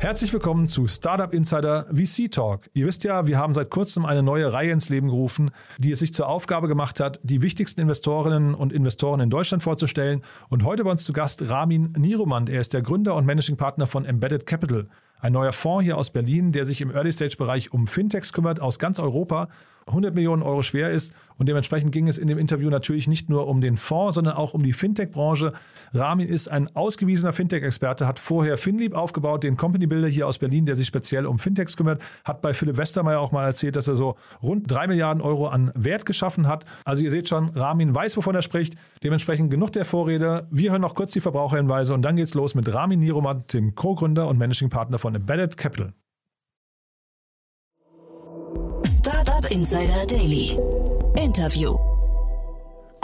Herzlich willkommen zu Startup Insider VC Talk. Ihr wisst ja, wir haben seit kurzem eine neue Reihe ins Leben gerufen, die es sich zur Aufgabe gemacht hat, die wichtigsten Investorinnen und Investoren in Deutschland vorzustellen. Und heute bei uns zu Gast Ramin Niromand. Er ist der Gründer und Managing Partner von Embedded Capital. Ein neuer Fonds hier aus Berlin, der sich im Early-Stage-Bereich um Fintechs kümmert aus ganz Europa 100 Millionen Euro schwer ist. Und dementsprechend ging es in dem Interview natürlich nicht nur um den Fonds, sondern auch um die Fintech-Branche. Ramin ist ein ausgewiesener Fintech-Experte, hat vorher Finlieb aufgebaut, den Company Builder hier aus Berlin, der sich speziell um Fintechs kümmert, hat bei Philipp Westermeier auch mal erzählt, dass er so rund 3 Milliarden Euro an Wert geschaffen hat. Also ihr seht schon, Ramin weiß, wovon er spricht. Dementsprechend genug der Vorrede. Wir hören noch kurz die Verbraucherhinweise und dann geht's los mit Ramin Niroman, dem Co-Gründer und Managing Partner von Embedded Capital. Insider Daily. Interview.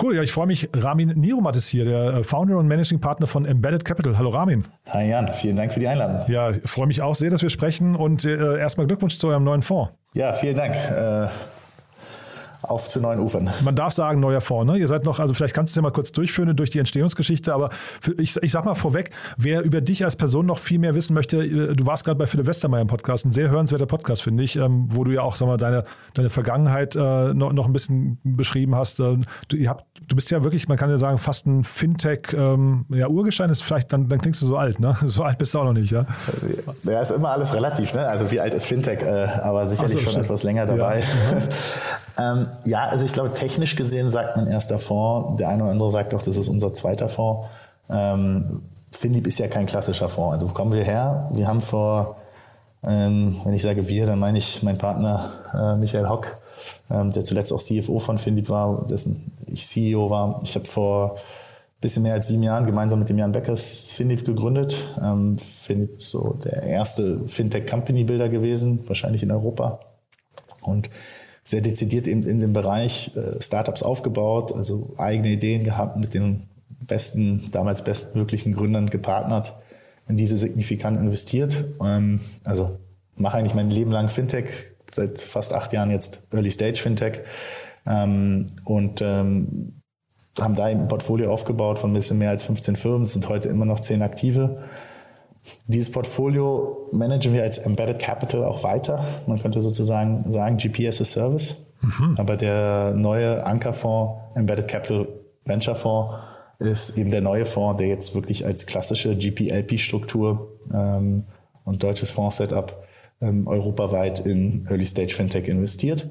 Cool, ja, ich freue mich. Ramin Niromat ist hier, der äh, Founder und Managing Partner von Embedded Capital. Hallo Ramin. Hi Jan, vielen Dank für die Einladung. Ja, ich freue mich auch sehr, dass wir sprechen und äh, erstmal Glückwunsch zu eurem neuen Fonds. Ja, vielen Dank. Äh, auf zu neuen Ufern. Man darf sagen, neuer Fonds. Ne? Ihr seid noch, also vielleicht kannst du es ja mal kurz durchführen durch die Entstehungsgeschichte, aber ich, ich sag mal vorweg, wer über dich als Person noch viel mehr wissen möchte, äh, du warst gerade bei Philipp Westermeier im Podcast, ein sehr hörenswerter Podcast, finde ich, ähm, wo du ja auch, sag mal, deine, deine Vergangenheit äh, noch, noch ein bisschen beschrieben hast. Äh, du, ihr habt, du bist ja wirklich, man kann ja sagen, fast ein Fintech, ähm, ja, Urgestein ist vielleicht, dann, dann klingst du so alt, ne? So alt bist du auch noch nicht, ja? Ja, ist immer alles relativ, ne? Also wie alt ist Fintech, äh, aber sicherlich so, schon stimmt. etwas länger dabei. Ja. ähm, ja, also ich glaube, technisch gesehen sagt mein erster Fonds, der eine oder andere sagt auch, das ist unser zweiter Fonds. Ähm, Finlieb ist ja kein klassischer Fonds. Also wo kommen wir her? Wir haben vor, ähm, wenn ich sage wir, dann meine ich mein Partner äh, Michael Hock, ähm, der zuletzt auch CFO von Finlieb war, dessen ich CEO war. Ich habe vor bisschen mehr als sieben Jahren gemeinsam mit dem Jan Beckers Finlieb gegründet. Ähm, Finlieb ist so der erste Fintech-Company-Builder gewesen, wahrscheinlich in Europa. Und sehr dezidiert in, in dem Bereich äh, Startups aufgebaut, also eigene Ideen gehabt, mit den besten, damals bestmöglichen Gründern gepartnert, in diese signifikant investiert. Ähm, also mache eigentlich mein Leben lang Fintech, seit fast acht Jahren jetzt Early Stage Fintech ähm, und ähm, haben da ein Portfolio aufgebaut von ein bisschen mehr als 15 Firmen, sind heute immer noch zehn aktive dieses Portfolio managen wir als Embedded Capital auch weiter. Man könnte sozusagen sagen GP as a Service. Mhm. Aber der neue Ankerfonds, Embedded Capital Venture Fonds, ist eben der neue Fonds, der jetzt wirklich als klassische GP-LP-Struktur ähm, und deutsches Fonds-Setup ähm, europaweit in Early Stage Fintech investiert.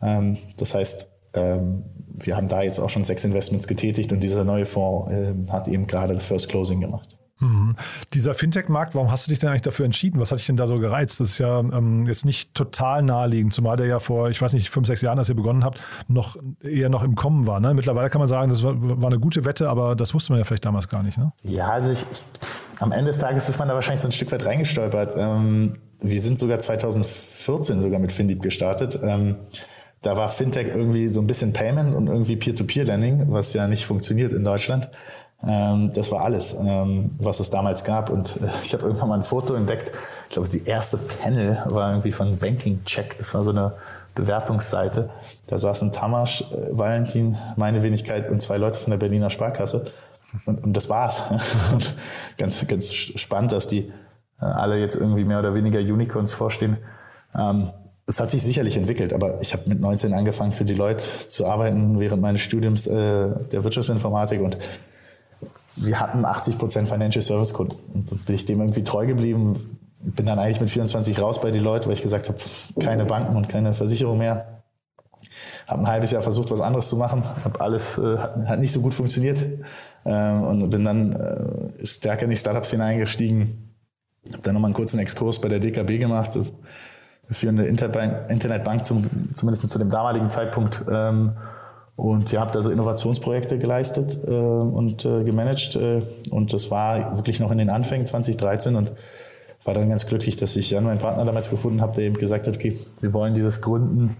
Ähm, das heißt, ähm, wir haben da jetzt auch schon sechs Investments getätigt und dieser neue Fonds äh, hat eben gerade das First Closing gemacht. Mhm. Dieser Fintech-Markt, warum hast du dich denn eigentlich dafür entschieden? Was hat dich denn da so gereizt? Das ist ja ähm, jetzt nicht total naheliegend, zumal der ja vor, ich weiß nicht, fünf, sechs Jahren, als ihr begonnen habt, noch eher noch im Kommen war. Ne? Mittlerweile kann man sagen, das war, war, eine gute Wette, aber das wusste man ja vielleicht damals gar nicht. Ne? Ja, also ich, ich, am Ende des Tages ist man da wahrscheinlich so ein Stück weit reingestolpert. Ähm, wir sind sogar 2014 sogar mit Findieb gestartet. Ähm, da war Fintech irgendwie so ein bisschen Payment und irgendwie Peer-to-Peer-Lending, was ja nicht funktioniert in Deutschland. Ähm, das war alles, ähm, was es damals gab. Und äh, ich habe irgendwann mal ein Foto entdeckt. Ich glaube, die erste Panel war irgendwie von Banking Check. Das war so eine Bewertungsseite. Da saßen Tamas, äh, Valentin, meine Wenigkeit und zwei Leute von der Berliner Sparkasse. Und, und das war's. und ganz, ganz spannend, dass die äh, alle jetzt irgendwie mehr oder weniger Unicorns vorstehen. Ähm, es hat sich sicherlich entwickelt, aber ich habe mit 19 angefangen für die Leute zu arbeiten während meines Studiums der Wirtschaftsinformatik und wir hatten 80 Prozent Financial Service Kunden. Und so bin ich dem irgendwie treu geblieben. Bin dann eigentlich mit 24 raus bei die Leute, weil ich gesagt habe, keine Banken und keine Versicherung mehr. Habe ein halbes Jahr versucht, was anderes zu machen. Hab alles äh, hat, nicht so gut funktioniert ähm, und bin dann äh, stärker in die Startups hineingestiegen. Habe dann nochmal einen kurzen Exkurs bei der DKB gemacht. Das führende Internetbank zum, zumindest zu dem damaligen Zeitpunkt. Ähm, und ihr habt also Innovationsprojekte geleistet äh, und äh, gemanagt. Äh, und das war wirklich noch in den Anfängen 2013 und war dann ganz glücklich, dass ich Jan, meinen Partner damals gefunden habe, der eben gesagt hat, okay, wir wollen dieses Gründen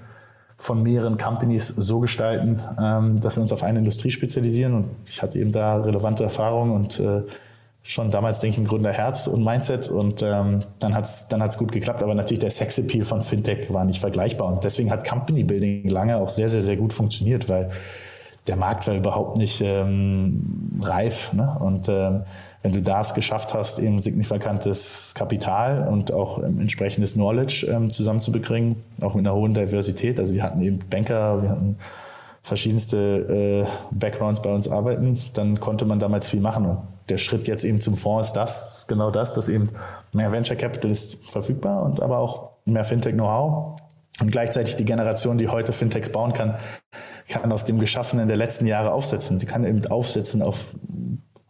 von mehreren Companies so gestalten, ähm, dass wir uns auf eine Industrie spezialisieren. Und ich hatte eben da relevante Erfahrungen und äh, schon damals, denke ich, ein Gründerherz und Mindset. Und ähm, dann hat es dann hat's gut geklappt. Aber natürlich der Sexappeal von Fintech war nicht vergleichbar. Und deswegen hat Company Building lange auch sehr, sehr, sehr gut funktioniert, weil der Markt war überhaupt nicht ähm, reif. Ne? Und ähm, wenn du das geschafft hast, eben signifikantes Kapital und auch entsprechendes Knowledge ähm, zusammenzubekriegen, auch mit einer hohen Diversität. Also wir hatten eben Banker, wir hatten verschiedenste äh, Backgrounds bei uns arbeiten, dann konnte man damals viel machen. Und der Schritt jetzt eben zum Fonds ist das, genau das, dass eben mehr Venture Capital ist verfügbar und aber auch mehr Fintech-Know-how. Und gleichzeitig die Generation, die heute Fintechs bauen kann, kann auf dem Geschaffenen der letzten Jahre aufsetzen. Sie kann eben aufsetzen auf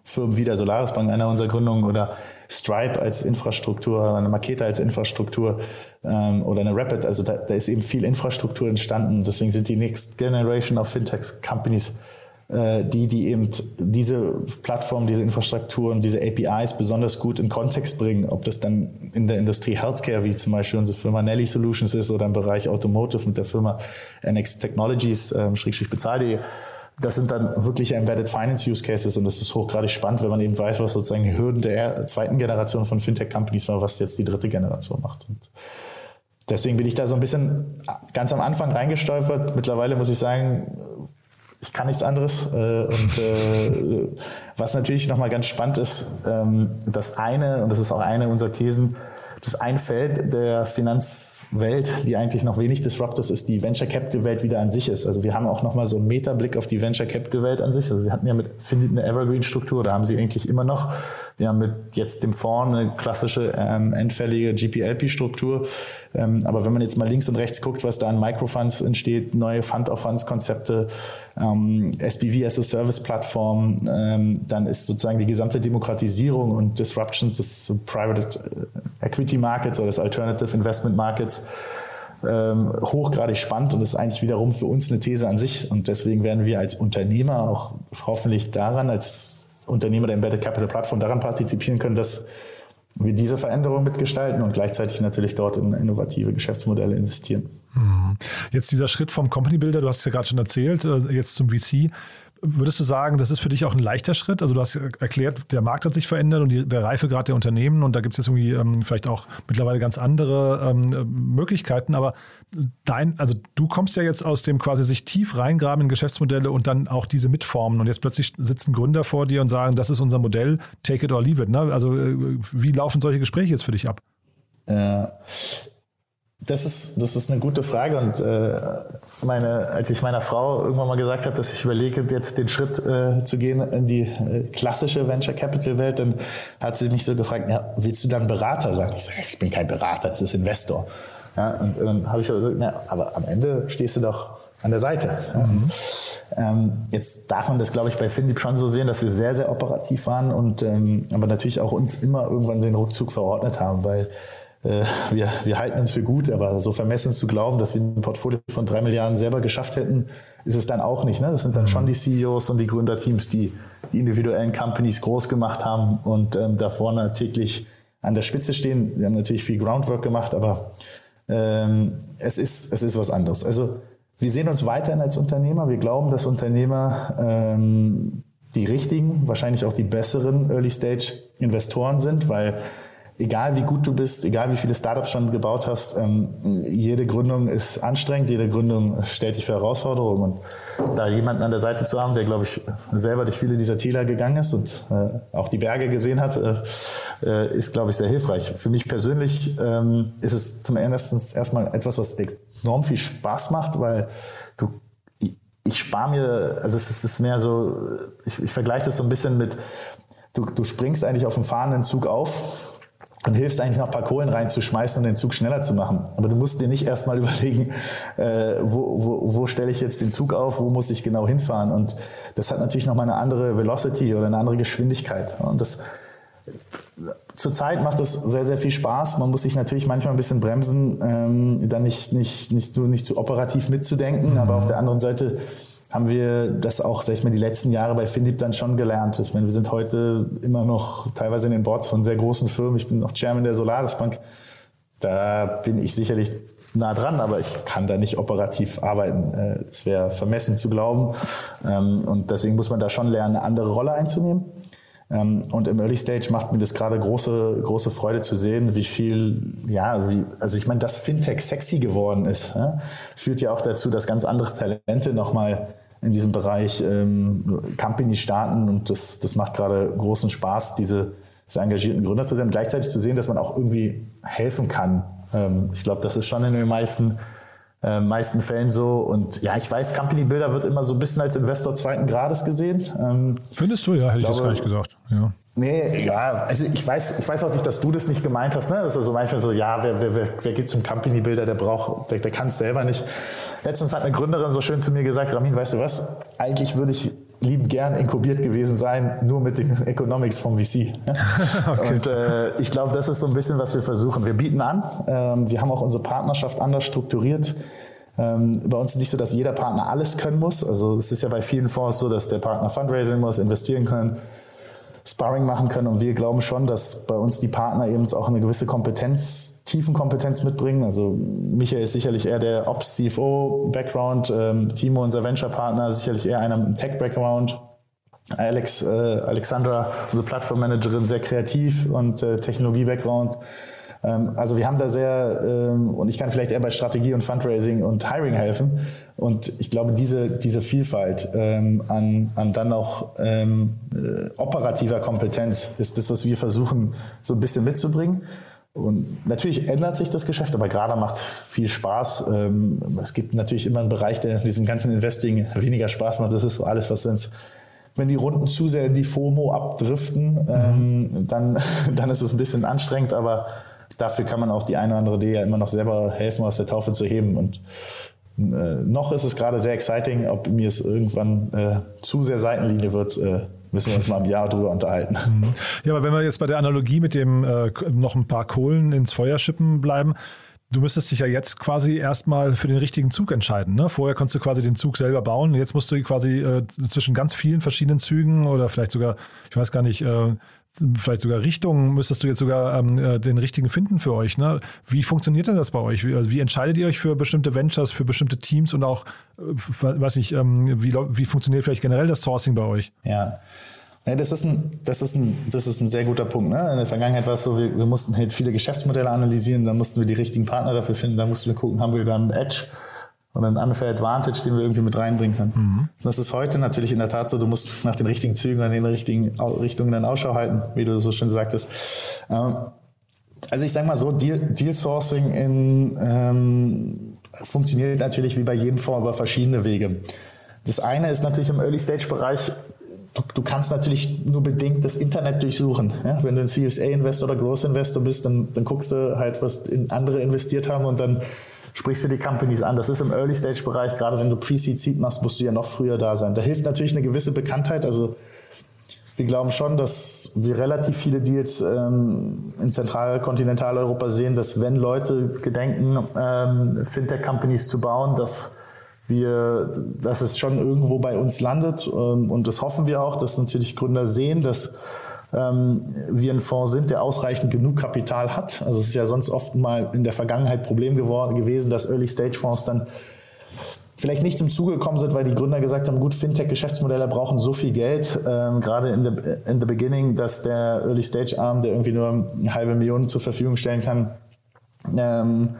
Firmen wie der Solaris Bank, einer unserer Gründungen, oder Stripe als Infrastruktur, eine Maketa als Infrastruktur ähm, oder eine Rapid. Also da, da ist eben viel Infrastruktur entstanden. Deswegen sind die Next Generation of Fintech Companies die, die eben diese Plattform, diese Infrastrukturen, diese APIs besonders gut in Kontext bringen, ob das dann in der Industrie Healthcare, wie zum Beispiel unsere Firma Nelly Solutions ist oder im Bereich Automotive mit der Firma NX Technologies, ähm, Schrägstrich bezahl.de. Das sind dann wirklich Embedded Finance Use Cases und das ist hochgradig spannend, wenn man eben weiß, was sozusagen die Hürden der zweiten Generation von Fintech Companies war, was jetzt die dritte Generation macht. Und deswegen bin ich da so ein bisschen ganz am Anfang reingestolpert. Mittlerweile muss ich sagen, ich kann nichts anderes. Äh, und äh, was natürlich nochmal ganz spannend ist, ähm, das eine, und das ist auch eine unserer Thesen, das ein Feld der Finanzwelt, die eigentlich noch wenig disrupted ist, ist die Venture Capital Welt wieder an sich ist. Also wir haben auch nochmal so einen Metablick auf die Venture Capital Welt an sich. Also wir hatten ja mit Findet eine Evergreen Struktur, da haben sie eigentlich immer noch. Haben mit jetzt dem Fonds eine klassische ähm, endfällige GPLP-Struktur. Ähm, aber wenn man jetzt mal links und rechts guckt, was da an Microfunds entsteht, neue Fund-of-Funds-Konzepte, ähm, SPV as a Service-Plattform, ähm, dann ist sozusagen die gesamte Demokratisierung und Disruptions des Private äh, Equity Markets oder des Alternative Investment Markets ähm, hochgradig spannend und ist eigentlich wiederum für uns eine These an sich. Und deswegen werden wir als Unternehmer auch hoffentlich daran, als Unternehmer der Embedded Capital Plattform daran partizipieren können, dass wir diese Veränderung mitgestalten und gleichzeitig natürlich dort in innovative Geschäftsmodelle investieren. Mhm. Jetzt dieser Schritt vom Company Builder, du hast es ja gerade schon erzählt, äh, jetzt zum VC. Würdest du sagen, das ist für dich auch ein leichter Schritt? Also du hast erklärt, der Markt hat sich verändert und die, der Reifegrad der Unternehmen und da gibt es jetzt irgendwie ähm, vielleicht auch mittlerweile ganz andere ähm, Möglichkeiten. Aber dein, also du kommst ja jetzt aus dem quasi sich tief reingraben in Geschäftsmodelle und dann auch diese mitformen und jetzt plötzlich sitzen Gründer vor dir und sagen, das ist unser Modell, take it or leave it. Ne? Also äh, wie laufen solche Gespräche jetzt für dich ab? Äh, das ist, das ist eine gute Frage und äh, meine, als ich meiner Frau irgendwann mal gesagt habe, dass ich überlege, jetzt den Schritt äh, zu gehen in die äh, klassische Venture Capital Welt, dann hat sie mich so gefragt, ja, willst du dann Berater sein? Ich sage, ich bin kein Berater, das ist Investor. Ja, und dann habe ich gesagt, na, aber am Ende stehst du doch an der Seite. Mhm. Ähm, jetzt darf man das, glaube ich, bei Finlieb schon so sehen, dass wir sehr, sehr operativ waren und ähm, aber natürlich auch uns immer irgendwann den Rückzug verordnet haben, weil wir, wir halten uns für gut, aber so vermessen zu glauben, dass wir ein Portfolio von drei Milliarden selber geschafft hätten, ist es dann auch nicht. Ne? Das sind dann schon die CEOs und die Gründerteams, die die individuellen Companies groß gemacht haben und ähm, da vorne täglich an der Spitze stehen. Wir haben natürlich viel Groundwork gemacht, aber ähm, es, ist, es ist was anderes. Also wir sehen uns weiterhin als Unternehmer. Wir glauben, dass Unternehmer ähm, die richtigen, wahrscheinlich auch die besseren Early-Stage-Investoren sind, weil egal wie gut du bist, egal wie viele Startups schon gebaut hast, ähm, jede Gründung ist anstrengend, jede Gründung stellt dich für Herausforderungen. Und da jemanden an der Seite zu haben, der, glaube ich, selber durch viele dieser Täler gegangen ist und äh, auch die Berge gesehen hat, äh, äh, ist, glaube ich, sehr hilfreich. Für mich persönlich ähm, ist es zum ersten erstmal etwas, was enorm viel Spaß macht, weil du ich spare mir, also es ist mehr so, ich, ich vergleiche das so ein bisschen mit, du, du springst eigentlich auf dem fahrenden Zug auf und hilfst eigentlich noch ein paar Kohlen reinzuschmeißen und den Zug schneller zu machen. Aber du musst dir nicht erstmal überlegen, äh, wo, wo, wo stelle ich jetzt den Zug auf, wo muss ich genau hinfahren. Und das hat natürlich nochmal eine andere Velocity oder eine andere Geschwindigkeit. Und das zurzeit macht das sehr, sehr viel Spaß. Man muss sich natürlich manchmal ein bisschen bremsen, ähm, dann nicht, nicht, nicht, zu, nicht zu operativ mitzudenken. Mhm. Aber auf der anderen Seite haben wir das auch, sag ich mal, die letzten Jahre bei Finip dann schon gelernt. Ich meine, wir sind heute immer noch teilweise in den Boards von sehr großen Firmen. Ich bin noch Chairman der Solaris Bank. da bin ich sicherlich nah dran, aber ich kann da nicht operativ arbeiten. Äh, das wäre vermessen zu glauben. Ähm, und deswegen muss man da schon lernen, eine andere Rolle einzunehmen. Ähm, und im Early Stage macht mir das gerade große, große Freude zu sehen, wie viel, ja, wie, also ich meine, dass Fintech sexy geworden ist, führt ja auch dazu, dass ganz andere Talente nochmal in diesem Bereich ähm, Company starten und das, das macht gerade großen Spaß, diese, diese engagierten Gründer zu sehen, gleichzeitig zu sehen, dass man auch irgendwie helfen kann. Ähm, ich glaube, das ist schon in den meisten äh, meisten Fällen so. Und ja, ich weiß, Company Builder wird immer so ein bisschen als Investor zweiten Grades gesehen. Ähm, Findest du, ja, hätte ich, glaube, jetzt gar nicht gesagt. Ja. Nee, ja, also ich weiß, ich weiß auch nicht, dass du das nicht gemeint hast. Ne? Das ist also manchmal so, ja, wer, wer, wer, geht zum Company Builder, der braucht, der, der kann es selber nicht. Letztens hat eine Gründerin so schön zu mir gesagt, Ramin, weißt du was? Eigentlich würde ich lieben gern inkubiert gewesen sein, nur mit den Economics vom VC. okay. Und äh, ich glaube, das ist so ein bisschen, was wir versuchen. Wir bieten an, ähm, wir haben auch unsere Partnerschaft anders strukturiert. Ähm, bei uns ist nicht so, dass jeder Partner alles können muss. Also es ist ja bei vielen Fonds so, dass der Partner Fundraising muss, investieren können, Sparring machen können. Und wir glauben schon, dass bei uns die Partner eben auch eine gewisse Kompetenz, Tiefenkompetenz mitbringen. Also Michael ist sicherlich eher der Ops CFO Background, ähm, Timo unser Venture Partner sicherlich eher einer mit einem Tech Background. Alex, äh, Alexandra, unsere Plattformmanagerin, sehr kreativ und äh, Technologie Background. Ähm, also wir haben da sehr, ähm, und ich kann vielleicht eher bei Strategie und Fundraising und Hiring helfen. Und ich glaube, diese, diese Vielfalt ähm, an, an dann auch ähm, äh, operativer Kompetenz ist das, was wir versuchen, so ein bisschen mitzubringen. Und natürlich ändert sich das Geschäft, aber gerade macht viel Spaß. Ähm, es gibt natürlich immer einen Bereich, der in diesem ganzen Investing weniger Spaß macht. Das ist so alles, was uns wenn die Runden zu sehr in die FOMO abdriften, ähm, mhm. dann, dann ist es ein bisschen anstrengend, aber dafür kann man auch die eine oder andere Idee ja immer noch selber helfen, aus der Taufe zu heben. Und noch ist es gerade sehr exciting, ob mir es irgendwann äh, zu sehr Seitenlinie wird. Äh, müssen wir uns mal im Jahr drüber unterhalten. Mhm. Ja, aber wenn wir jetzt bei der Analogie mit dem äh, noch ein paar Kohlen ins Feuer schippen bleiben, du müsstest dich ja jetzt quasi erstmal für den richtigen Zug entscheiden. Ne? Vorher konntest du quasi den Zug selber bauen. Jetzt musst du quasi äh, zwischen ganz vielen verschiedenen Zügen oder vielleicht sogar, ich weiß gar nicht, äh, vielleicht sogar Richtungen müsstest du jetzt sogar ähm, äh, den richtigen finden für euch. Ne? Wie funktioniert denn das bei euch? Wie, also wie entscheidet ihr euch für bestimmte Ventures, für bestimmte Teams und auch, äh, weiß nicht, ähm, wie, wie funktioniert vielleicht generell das Sourcing bei euch? Ja. Ja, das ist ein, das ist ein, das ist ein sehr guter Punkt. Ne? In der Vergangenheit war es so, wir, wir mussten halt viele Geschäftsmodelle analysieren, dann mussten wir die richtigen Partner dafür finden, dann mussten wir gucken, haben wir dann Edge und einen Unfair Advantage, den wir irgendwie mit reinbringen können. Mhm. Das ist heute natürlich in der Tat so, du musst nach den richtigen Zügen und den richtigen Richtungen dann Ausschau halten, wie du so schön sagtest. Ähm, also ich sage mal so, Deal, Deal Sourcing in, ähm, funktioniert natürlich wie bei jedem Fonds über verschiedene Wege. Das eine ist natürlich im Early-Stage-Bereich, du, du, kannst natürlich nur bedingt das Internet durchsuchen. Ja? Wenn du ein CSA-Investor oder Growth-Investor bist, dann, dann guckst du halt, was andere investiert haben und dann sprichst du die Companies an. Das ist im Early-Stage-Bereich, gerade wenn du Pre-Seed-Seed machst, musst du ja noch früher da sein. Da hilft natürlich eine gewisse Bekanntheit. Also wir glauben schon, dass wir relativ viele Deals ähm, in Zentral-Kontinentaleuropa sehen, dass wenn Leute gedenken, ähm, Fintech-Companies zu bauen, dass wir, dass es schon irgendwo bei uns landet. Ähm, und das hoffen wir auch, dass natürlich Gründer sehen, dass ähm, wir ein Fonds sind, der ausreichend genug Kapital hat. Also es ist ja sonst oft mal in der Vergangenheit Problem geworden, gewesen, dass Early-Stage-Fonds dann vielleicht nicht zum Zuge gekommen sind, weil die Gründer gesagt haben, gut, Fintech-Geschäftsmodelle brauchen so viel Geld, ähm, gerade in the, in the beginning, dass der Early-Stage-Arm, der irgendwie nur eine halbe Million zur Verfügung stellen kann, ähm,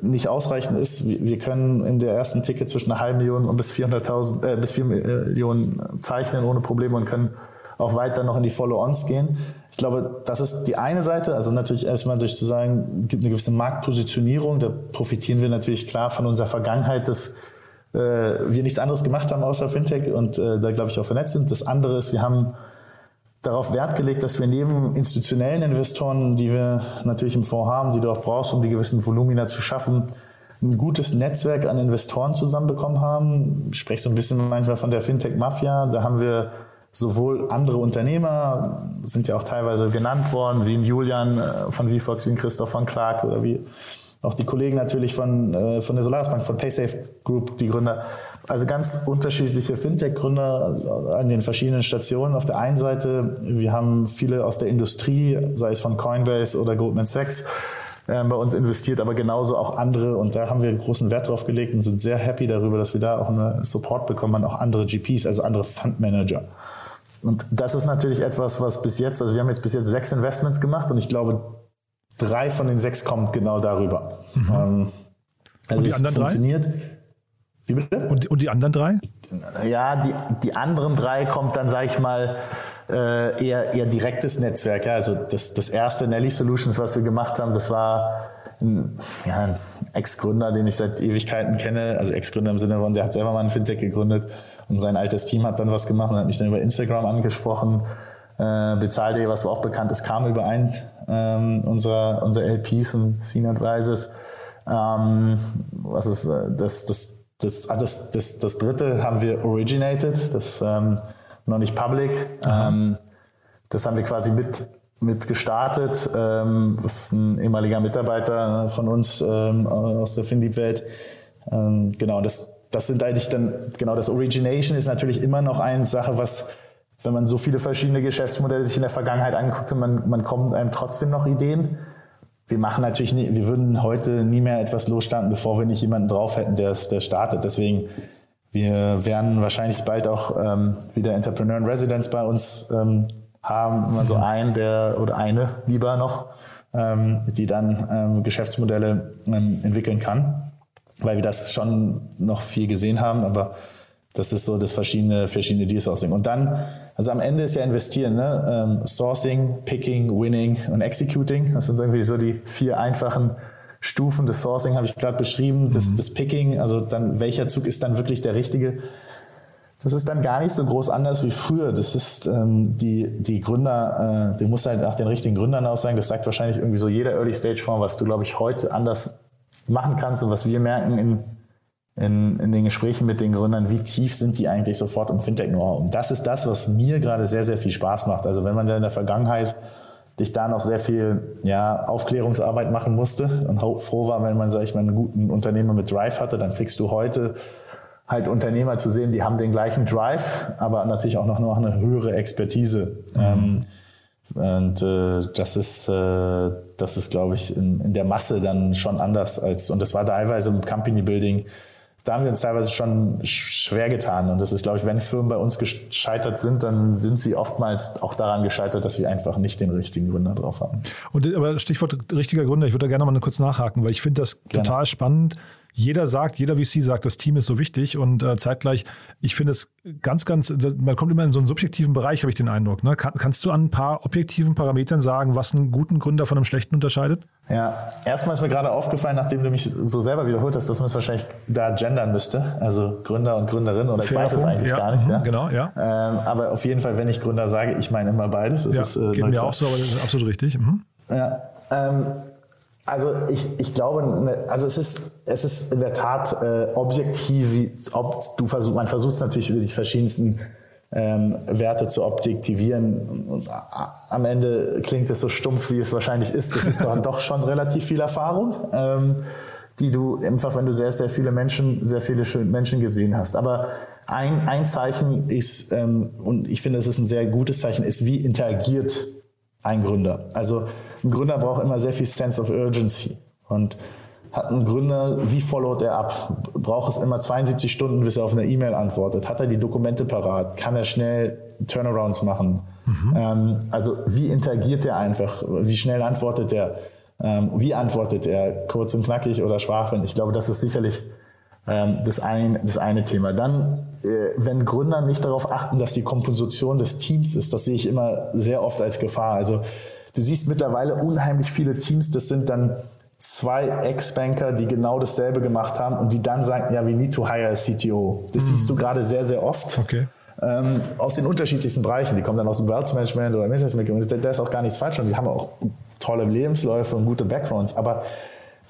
nicht ausreichend ist. Wir können in der ersten Ticket zwischen einer halben Million und bis 400.000, äh, bis 4 Millionen zeichnen ohne Probleme und können auch weiter noch in die Follow-ons gehen. Ich glaube, das ist die eine Seite. Also natürlich erstmal durch zu sagen, gibt eine gewisse Marktpositionierung. Da profitieren wir natürlich klar von unserer Vergangenheit, dass äh, wir nichts anderes gemacht haben außer Fintech und äh, da glaube ich auch vernetzt sind. Das andere ist, wir haben darauf Wert gelegt, dass wir neben institutionellen Investoren, die wir natürlich im Fonds haben, die du auch brauchst, um die gewissen Volumina zu schaffen, ein gutes Netzwerk an Investoren zusammenbekommen haben. Ich spreche so ein bisschen manchmal von der Fintech-Mafia. Da haben wir sowohl andere Unternehmer, sind ja auch teilweise genannt worden, wie ein Julian äh, von VFox, wie ein Christoph von Clark oder wie auch die Kollegen natürlich von, äh, von der Solaris Bank, von PaySafe Group, die Gründer. Also ganz unterschiedliche Fintech-Gründer an den verschiedenen Stationen. Auf der einen Seite, wir haben viele aus der Industrie, sei es von Coinbase oder Goldman Sachs. äh, bei uns investiert, aber genauso auch andere. Und da haben wir großen Wert drauf gelegt und sind sehr happy darüber, dass wir da auch einen Support bekommen, auch andere GPs, also andere Fundmanager. Und das ist natürlich etwas, was bis jetzt, also wir haben jetzt bis jetzt sechs Investments gemacht und ich glaube, drei von den sechs kommen genau darüber. Mhm. Ähm, also und die anderen funktioniert. Drei? Wie bitte? Und, und die anderen drei? Ja, die, die anderen drei kommt dann, sage ich mal, äh, eher, eher direktes Netzwerk. Ja, also das, das erste Nelly Solutions, was wir gemacht haben, das war ein, ja, ein Ex-Gründer, den ich seit Ewigkeiten kenne. Also Ex-Gründer im Sinne von, der hat selber mal ein Fintech gegründet und sein altes Team hat dann was gemacht und hat mich dann über Instagram angesprochen. Äh, Bezahl.de, was auch bekannt ist, kam über einen ähm, unserer, unserer LPs und Scene Advisors. Ähm, was ist äh, das, das, das, ah, das, das, das dritte haben wir originated, das ähm, noch nicht public. Ähm, das haben wir quasi mit, mit gestartet. Ähm, das ist ein ehemaliger Mitarbeiter von uns ähm, aus der Findieb-Welt. Ähm, genau, das, das sind eigentlich dann, genau, das Origination ist natürlich immer noch eine Sache, was, wenn man so viele verschiedene Geschäftsmodelle sich in der Vergangenheit angeguckt hat, man, man kommt einem trotzdem noch Ideen. Wir machen natürlich nie, wir würden heute nie mehr etwas losstarten, bevor wir nicht jemanden drauf hätten, der, der startet. Deswegen, wir werden wahrscheinlich bald auch ähm, wieder Entrepreneur in Residence bei uns ähm, haben, immer so einen, der oder eine lieber noch, ähm, die dann ähm, Geschäftsmodelle ähm, entwickeln kann weil wir das schon noch viel gesehen haben, aber das ist so das verschiedene, verschiedene Deal-Sourcing. Und dann, also am Ende ist ja investieren, ne? Ähm, Sourcing, Picking, Winning und Executing. Das sind irgendwie so die vier einfachen Stufen des Sourcing, habe ich gerade beschrieben. Das, mhm. das Picking, also dann welcher Zug ist dann wirklich der richtige? Das ist dann gar nicht so groß anders wie früher. Das ist ähm, die, die Gründer, äh, du musst halt nach den richtigen Gründern aus sein. Das sagt wahrscheinlich irgendwie so jeder Early-Stage-Fonds, was du, glaube ich, heute anders machen kannst und was wir merken in, in, in den Gesprächen mit den Gründern, wie tief sind die eigentlich sofort im Fintech-Know-how. Und das ist das, was mir gerade sehr, sehr viel Spaß macht. Also wenn man da in der Vergangenheit dich da noch sehr viel ja, Aufklärungsarbeit machen musste und froh war, wenn man, sag ich mal, einen guten Unternehmer mit Drive hatte, dann kriegst du heute halt Unternehmer zu sehen, die haben den gleichen Drive, aber natürlich auch noch, noch eine höhere Expertise. Mhm. Ähm, und äh, das ist, äh, das ist, glaube ich, in, in der Masse dann schon anders als, und das war teilweise im Company Building, da haben wir uns teilweise schon schwer getan. Und das ist, glaube ich, wenn Firmen bei uns gescheitert sind, dann sind sie oftmals auch daran gescheitert, dass wir einfach nicht den richtigen Gründer drauf haben. Und aber Stichwort richtiger Gründer, ich würde da gerne mal kurz nachhaken, weil ich finde das gerne. total spannend jeder sagt, jeder VC sagt, das Team ist so wichtig und äh, zeitgleich, ich finde es ganz, ganz, man kommt immer in so einen subjektiven Bereich, habe ich den Eindruck. Ne? Kann, kannst du an ein paar objektiven Parametern sagen, was einen guten Gründer von einem schlechten unterscheidet? Ja, erstmal ist mir gerade aufgefallen, nachdem du mich so selber wiederholt hast, dass man es wahrscheinlich da gendern müsste, also Gründer und Gründerin, oder Fairer ich weiß es eigentlich ja, gar nicht. Ja? Genau, ja. Ähm, aber auf jeden Fall, wenn ich Gründer sage, ich meine immer beides. Es ja, ist, äh, geht mir auch so, aber das ist absolut richtig. Mhm. Ja, ähm, also ich, ich glaube, ne, also es ist, es ist in der Tat äh, objektiv, ob du versuch, man versucht es natürlich über die verschiedensten ähm, Werte zu objektivieren. Und am Ende klingt es so stumpf, wie es wahrscheinlich ist. Das ist dann doch schon relativ viel Erfahrung, ähm, die du einfach, wenn du sehr, sehr viele Menschen, sehr viele Menschen gesehen hast. Aber ein, ein Zeichen ist, ähm, und ich finde, es ist ein sehr gutes Zeichen, ist, wie interagiert ein Gründer. Also ein Gründer braucht immer sehr viel Sense of Urgency. Und hat ein Gründer, wie followt er ab? Braucht es immer 72 Stunden, bis er auf eine E-Mail antwortet? Hat er die Dokumente parat? Kann er schnell Turnarounds machen? Mhm. Ähm, also wie interagiert er einfach? Wie schnell antwortet er? Ähm, wie antwortet er? Kurz und knackig oder schwachwind? Ich glaube, das ist sicherlich ähm, das, ein, das eine Thema. Dann, äh, wenn Gründer nicht darauf achten, dass die Komposition des Teams ist, das sehe ich immer sehr oft als Gefahr. Also Du siehst mittlerweile unheimlich viele Teams, das sind dann zwei Ex-Banker, die genau dasselbe gemacht haben und die dann sagen, ja, we need to hire a CTO. Das mm. siehst du gerade sehr, sehr oft. Okay. Ähm, aus den unterschiedlichsten Bereichen. Die kommen dann aus dem Wealth Management oder Management und da ist auch gar nichts falsch und die haben auch tolle Lebensläufe und gute Backgrounds. Aber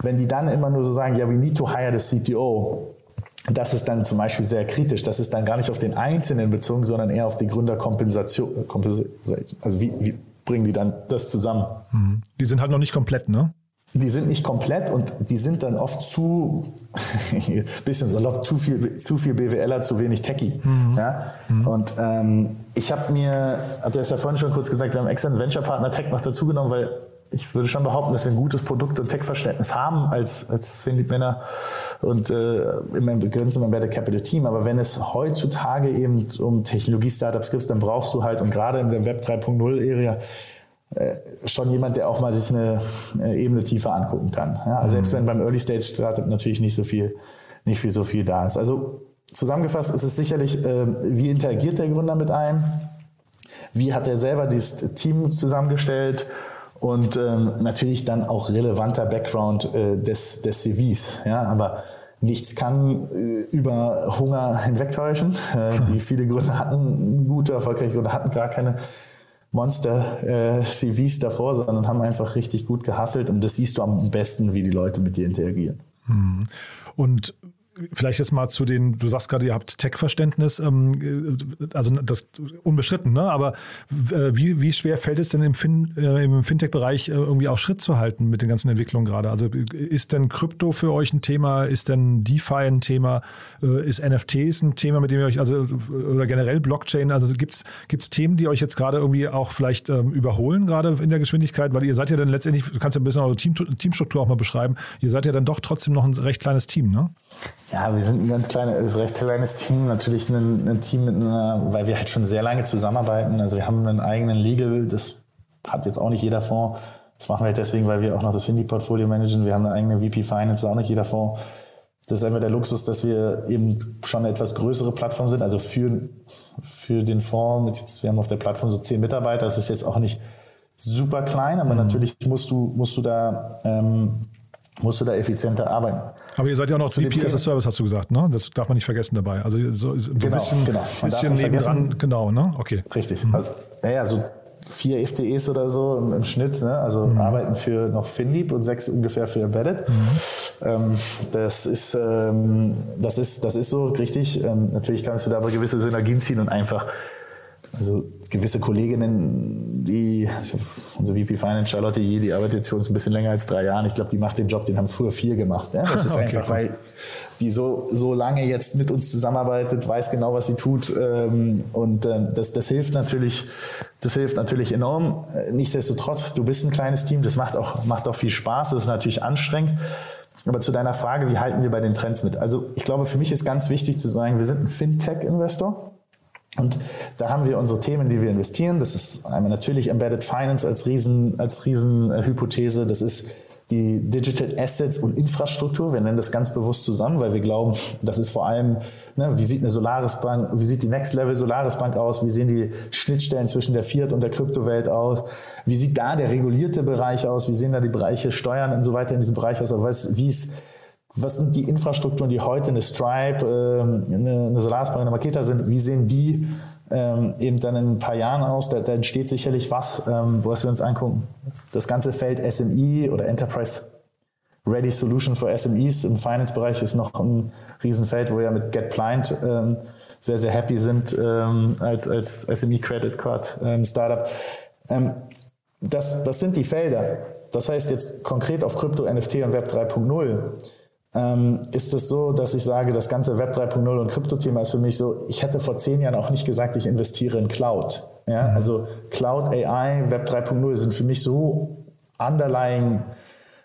wenn die dann immer nur so sagen, ja, we need to hire the CTO, das ist dann zum Beispiel sehr kritisch. Das ist dann gar nicht auf den Einzelnen bezogen, sondern eher auf die Gründerkompensation. Also wie, wie bringen die dann das zusammen. Mhm. Die sind halt noch nicht komplett, ne? Die sind nicht komplett und die sind dann oft zu, bisschen salopp, zu viel, zu viel BWLer, zu wenig Techie. Mhm. Ja? Mhm. Und ähm, ich habe mir, hatte es ja vorhin schon kurz gesagt, wir haben extra einen Venture Partner Tech noch dazugenommen, weil ich würde schon behaupten, dass wir ein gutes Produkt- und Tech-Verständnis haben als, als Philipp Männer und äh, im begrenzten Embedded Capital Team. Aber wenn es heutzutage eben um Technologie-Startups gibt, dann brauchst du halt, und gerade in der Web 3.0-Area, äh, schon jemand, der auch mal sich eine, eine Ebene tiefer angucken kann. Ja, also selbst wenn beim Early Stage Startup natürlich nicht so viel, nicht viel so viel da ist. Also zusammengefasst ist es sicherlich, äh, wie interagiert der Gründer mit einem? Wie hat er selber dieses Team zusammengestellt? Und ähm, natürlich dann auch relevanter Background äh, des, des CVs. Ja, aber nichts kann äh, über Hunger hinwegtäuschen. Äh, die viele Gründe hatten, gute, erfolgreiche Gründe hatten gar keine Monster-CVs äh, davor, sondern haben einfach richtig gut gehasselt und das siehst du am besten, wie die Leute mit dir interagieren. Hm. Und Vielleicht jetzt mal zu den, du sagst gerade, ihr habt Tech-Verständnis, ähm, also das unbestritten, ne? aber äh, wie, wie schwer fällt es denn im, fin, äh, im Fintech-Bereich äh, irgendwie auch Schritt zu halten mit den ganzen Entwicklungen gerade? Also ist denn Krypto für euch ein Thema? Ist denn DeFi ein Thema? Äh, ist NFTs ein Thema, mit dem ihr euch, also oder generell Blockchain, also gibt es Themen, die euch jetzt gerade irgendwie auch vielleicht ähm, überholen, gerade in der Geschwindigkeit? Weil ihr seid ja dann letztendlich, du kannst ja ein bisschen eure Team, Teamstruktur auch mal beschreiben, ihr seid ja dann doch trotzdem noch ein recht kleines Team, ne? Ja, wir sind ein ganz kleines, recht kleines Team. Natürlich ein, ein, Team mit einer, weil wir halt schon sehr lange zusammenarbeiten. Also wir haben einen eigenen Legal, das hat jetzt auch nicht jeder Fonds. Das machen wir halt deswegen, weil wir auch noch das Findy-Portfolio managen. Wir haben eine eigene VP Finance, das auch nicht jeder Fonds. Das ist einfach der Luxus, dass wir eben schon eine etwas größere Plattform sind. Also für, für den Fonds, mit jetzt, wir haben auf der Plattform so zehn Mitarbeiter, das ist jetzt auch nicht super klein, aber mhm. natürlich musst du, musst du da, ähm, musst du da effizienter arbeiten. Aber ihr seid ja auch noch VP as a Service, hast du gesagt, ne? Das darf man nicht vergessen dabei. Also so, so genau, ein bisschen, genau. Bisschen nebendran, genau, ne? Okay. Richtig. Mhm. Also, naja, so vier FTEs oder so im, im Schnitt, ne? also mhm. arbeiten für noch FinLeap und sechs ungefähr für Embedded. Mhm. Ähm, das ist, ähm, das ist, das ist so richtig. Ähm, natürlich kannst du da aber gewisse Synergien ziehen und einfach also gewisse Kolleginnen, die, unsere VP Finance, Charlotte J, die arbeitet jetzt für uns ein bisschen länger als drei Jahre. Ich glaube, die macht den Job, den haben früher vier gemacht. Ja? Das ist okay, einfach, cool. weil die so, so lange jetzt mit uns zusammenarbeitet, weiß genau, was sie tut. Ähm, und ähm, das, das hilft natürlich, das hilft natürlich enorm. Nichtsdestotrotz, du bist ein kleines Team, das macht auch, macht auch viel Spaß, das ist natürlich anstrengend. Aber zu deiner Frage, wie halten wir bei den Trends mit? Also ich glaube, für mich ist ganz wichtig zu sagen, wir sind ein Fintech-Investor. Und da haben wir unsere Themen, die wir investieren. Das ist einmal natürlich Embedded Finance als Riesen, als Riesenhypothese. Das ist die Digital Assets und Infrastruktur. Wir nennen das ganz bewusst zusammen, weil wir glauben, das ist vor allem, ne, wie sieht eine Solaris Bank, wie sieht die Next Level Solaris Bank aus? Wie sehen die Schnittstellen zwischen der Fiat und der Kryptowelt aus? Wie sieht da der regulierte Bereich aus? Wie sehen da die Bereiche Steuern und so weiter in diesem Bereich aus? Aber was, wie ist was sind die Infrastrukturen, die heute eine Stripe, äh, eine, eine Solaris eine Maketa sind? Wie sehen die ähm, eben dann in ein paar Jahren aus? Da, da entsteht sicherlich was, ähm, was wir uns angucken. Das ganze Feld SME oder Enterprise Ready Solution for SMEs im Finance-Bereich ist noch ein Riesenfeld, wo wir mit Get Pliant ähm, sehr, sehr happy sind ähm, als, als SME Credit Card ähm, Startup. Ähm, das, das sind die Felder. Das heißt jetzt konkret auf Krypto, NFT und Web 3.0 ähm, ist es so, dass ich sage, das ganze Web 3.0 und Krypto-Thema ist für mich so, ich hätte vor zehn Jahren auch nicht gesagt, ich investiere in Cloud. Ja, mhm. also Cloud, AI, Web 3.0 sind für mich so underlying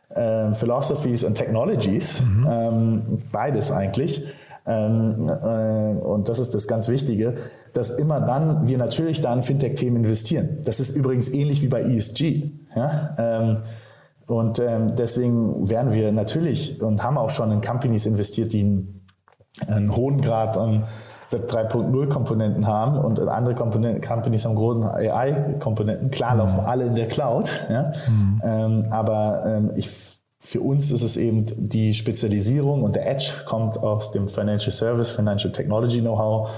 äh, Philosophies and Technologies, mhm. ähm, beides eigentlich. Ähm, äh, und das ist das ganz Wichtige, dass immer dann wir natürlich da in Fintech-Themen investieren. Das ist übrigens ähnlich wie bei ESG. Ja? Und ähm, deswegen werden wir natürlich und haben auch schon in Companies investiert, die einen, einen hohen Grad an Web 3.0 Komponenten haben und andere Komponenten, Companies haben großen AI-Komponenten. Klar mhm. laufen alle in der Cloud, ja? Mhm. Ähm, aber ähm, ich, für uns ist es eben die Spezialisierung und der Edge kommt aus dem Financial Service, Financial Technology Know-how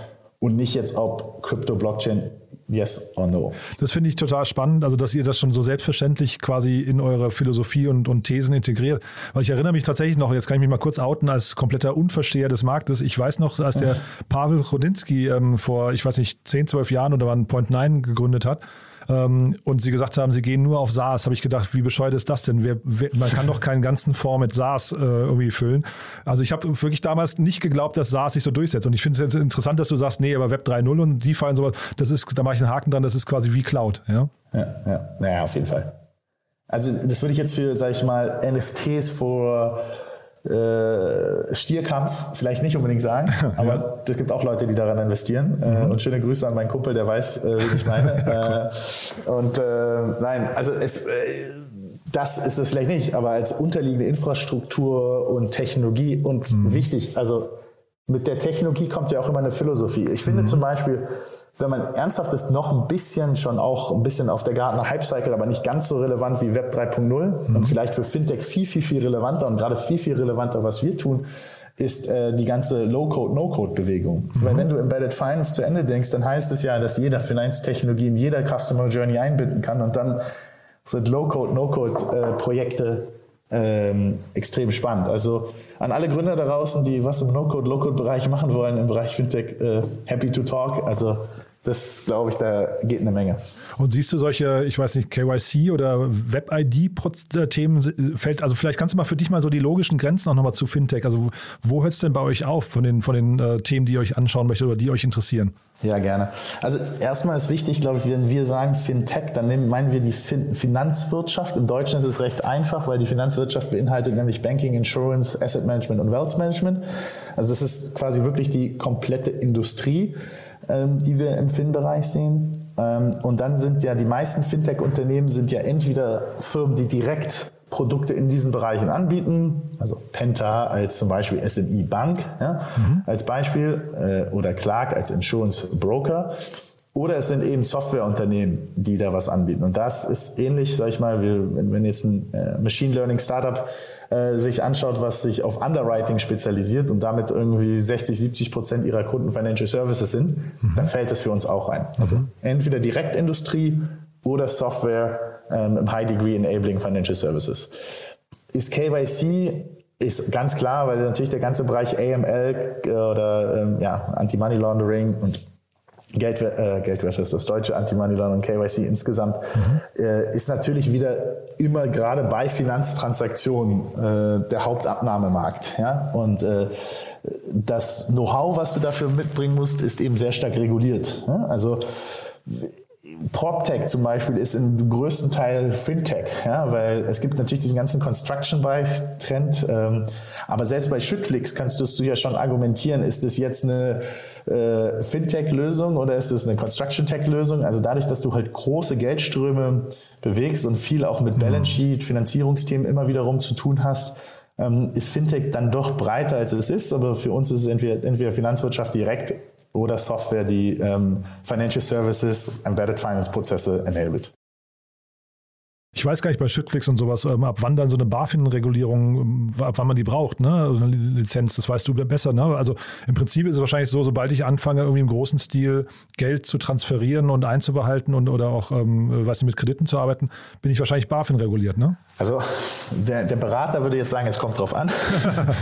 und nicht jetzt ob Crypto, Blockchain Yes or no. Das finde ich total spannend, also dass ihr das schon so selbstverständlich quasi in eure Philosophie und, und Thesen integriert. Weil ich erinnere mich tatsächlich noch, jetzt kann ich mich mal kurz outen, als kompletter Unversteher des Marktes. Ich weiß noch, als der Pavel Chodinski ähm, vor, ich weiß nicht, 10, 12 Jahren oder wann Point 9 gegründet hat, und sie gesagt haben, sie gehen nur auf SaaS, habe ich gedacht, wie bescheuert ist das denn? Wer, wer, man kann doch keinen ganzen Fonds mit SaaS äh, irgendwie füllen. Also ich habe wirklich damals nicht geglaubt, dass SaaS sich so durchsetzt. Und ich finde es interessant, dass du sagst, nee, aber Web 3.0 und DeFi und sowas, das ist, da mache ich einen Haken dran, das ist quasi wie Cloud. Ja, ja, ja, ja auf jeden Fall. Also das würde ich jetzt für, sag ich mal, NFTs vor äh, Stierkampf vielleicht nicht unbedingt sagen, aber es gibt auch Leute, die daran investieren. Äh, mhm. und schöne Grüße an meinen Kumpel, der weiß, äh, wie ich meine. und nein, also es, das ist es vielleicht nicht, aber als unterliegende Infrastruktur und Technologie und mhm. wichtig, also mit der Technologie kommt ja auch immer eine Philosophie. Ich finde mhm. zum Beispiel, wenn man ernsthaft ist, noch ein bisschen schon auch ein bisschen auf der Gartner Hype Cycle, aber nicht ganz so relevant wie Web 3.0 mhm. und vielleicht für Fintech viel, viel, viel relevanter und gerade viel, viel relevanter, was wir tun, ist äh, die ganze Low-Code, No-Code-Bewegung. Mhm. Weil wenn du Embedded Finance zu Ende denkst, dann heißt es ja, dass jeder Finanztechnologie in jeder Customer Journey einbinden kann und dann sind Low-Code, No-Code-Projekte äh, ähm, extrem spannend. Also an alle Gründer da draußen, die was im No-Code, Low-Code-Bereich machen wollen, im Bereich Fintech, äh, happy to talk. Also das glaube ich, da geht eine Menge. Und siehst du solche, ich weiß nicht, KYC oder Web-ID-Themen fällt, also vielleicht kannst du mal für dich mal so die logischen Grenzen auch nochmal zu Fintech. Also wo hört es denn bei euch auf von den, von den äh, Themen, die ihr euch anschauen möchtet oder die euch interessieren? Ja, gerne. Also erstmal ist wichtig, glaube ich, wenn wir sagen Fintech, dann meinen wir die fin Finanzwirtschaft. Im Deutschen ist es recht einfach, weil die Finanzwirtschaft beinhaltet nämlich Banking, Insurance, Asset Management und Wealth Management. Also es ist quasi wirklich die komplette Industrie die wir im FIN-Bereich sehen. Ähm, und dann sind ja die meisten Fintech-Unternehmen sind ja entweder Firmen, die direkt Produkte in diesen Bereichen anbieten, also Penta als zum Beispiel SMI Bank ja, mhm. als Beispiel äh, oder Clark als Insurance Broker. Oder es sind eben Softwareunternehmen, die da was anbieten. Und das ist ähnlich, sag ich mal, wie wenn jetzt ein äh, Machine Learning Startup äh, sich anschaut, was sich auf Underwriting spezialisiert und damit irgendwie 60, 70 Prozent ihrer Kunden Financial Services sind, mhm. dann fällt das für uns auch ein. Also mhm. entweder Direktindustrie oder Software ähm, im High Degree Enabling Financial Services. Ist KYC ist ganz klar, weil natürlich der ganze Bereich AML oder ähm, ja, Anti-Money Laundering und Geld, äh, Geldwäsche ist das deutsche Anti-Money Laundering KYC insgesamt, mhm. äh, ist natürlich wieder immer gerade bei Finanztransaktionen äh, der Hauptabnahmemarkt. Ja? Und äh, das Know-how, was du dafür mitbringen musst, ist eben sehr stark reguliert. Ja? Also PropTech zum Beispiel ist im größten Teil Fintech, ja, weil es gibt natürlich diesen ganzen Construction-Trend, ähm, aber selbst bei Schüttflix kannst du es ja schon argumentieren, ist es jetzt eine äh, Fintech-Lösung oder ist es eine Construction-Tech-Lösung? Also dadurch, dass du halt große Geldströme bewegst und viel auch mit mhm. Balance Sheet, Finanzierungsthemen immer wiederum zu tun hast, ähm, ist Fintech dann doch breiter als es ist, aber für uns ist es entweder, entweder Finanzwirtschaft direkt oder Software, die ähm, Financial Services, Embedded Finance Prozesse enabled. Ich weiß gar nicht bei Schüttflix und sowas, ähm, ab wann dann so eine BaFin-Regulierung, ähm, ab wann man die braucht, ne? Also eine Lizenz, das weißt du besser, ne? Also im Prinzip ist es wahrscheinlich so, sobald ich anfange, irgendwie im großen Stil Geld zu transferieren und einzubehalten und oder auch, ähm, weiß nicht, mit Krediten zu arbeiten, bin ich wahrscheinlich BaFin reguliert, ne? Also der, der Berater würde jetzt sagen, es kommt drauf an.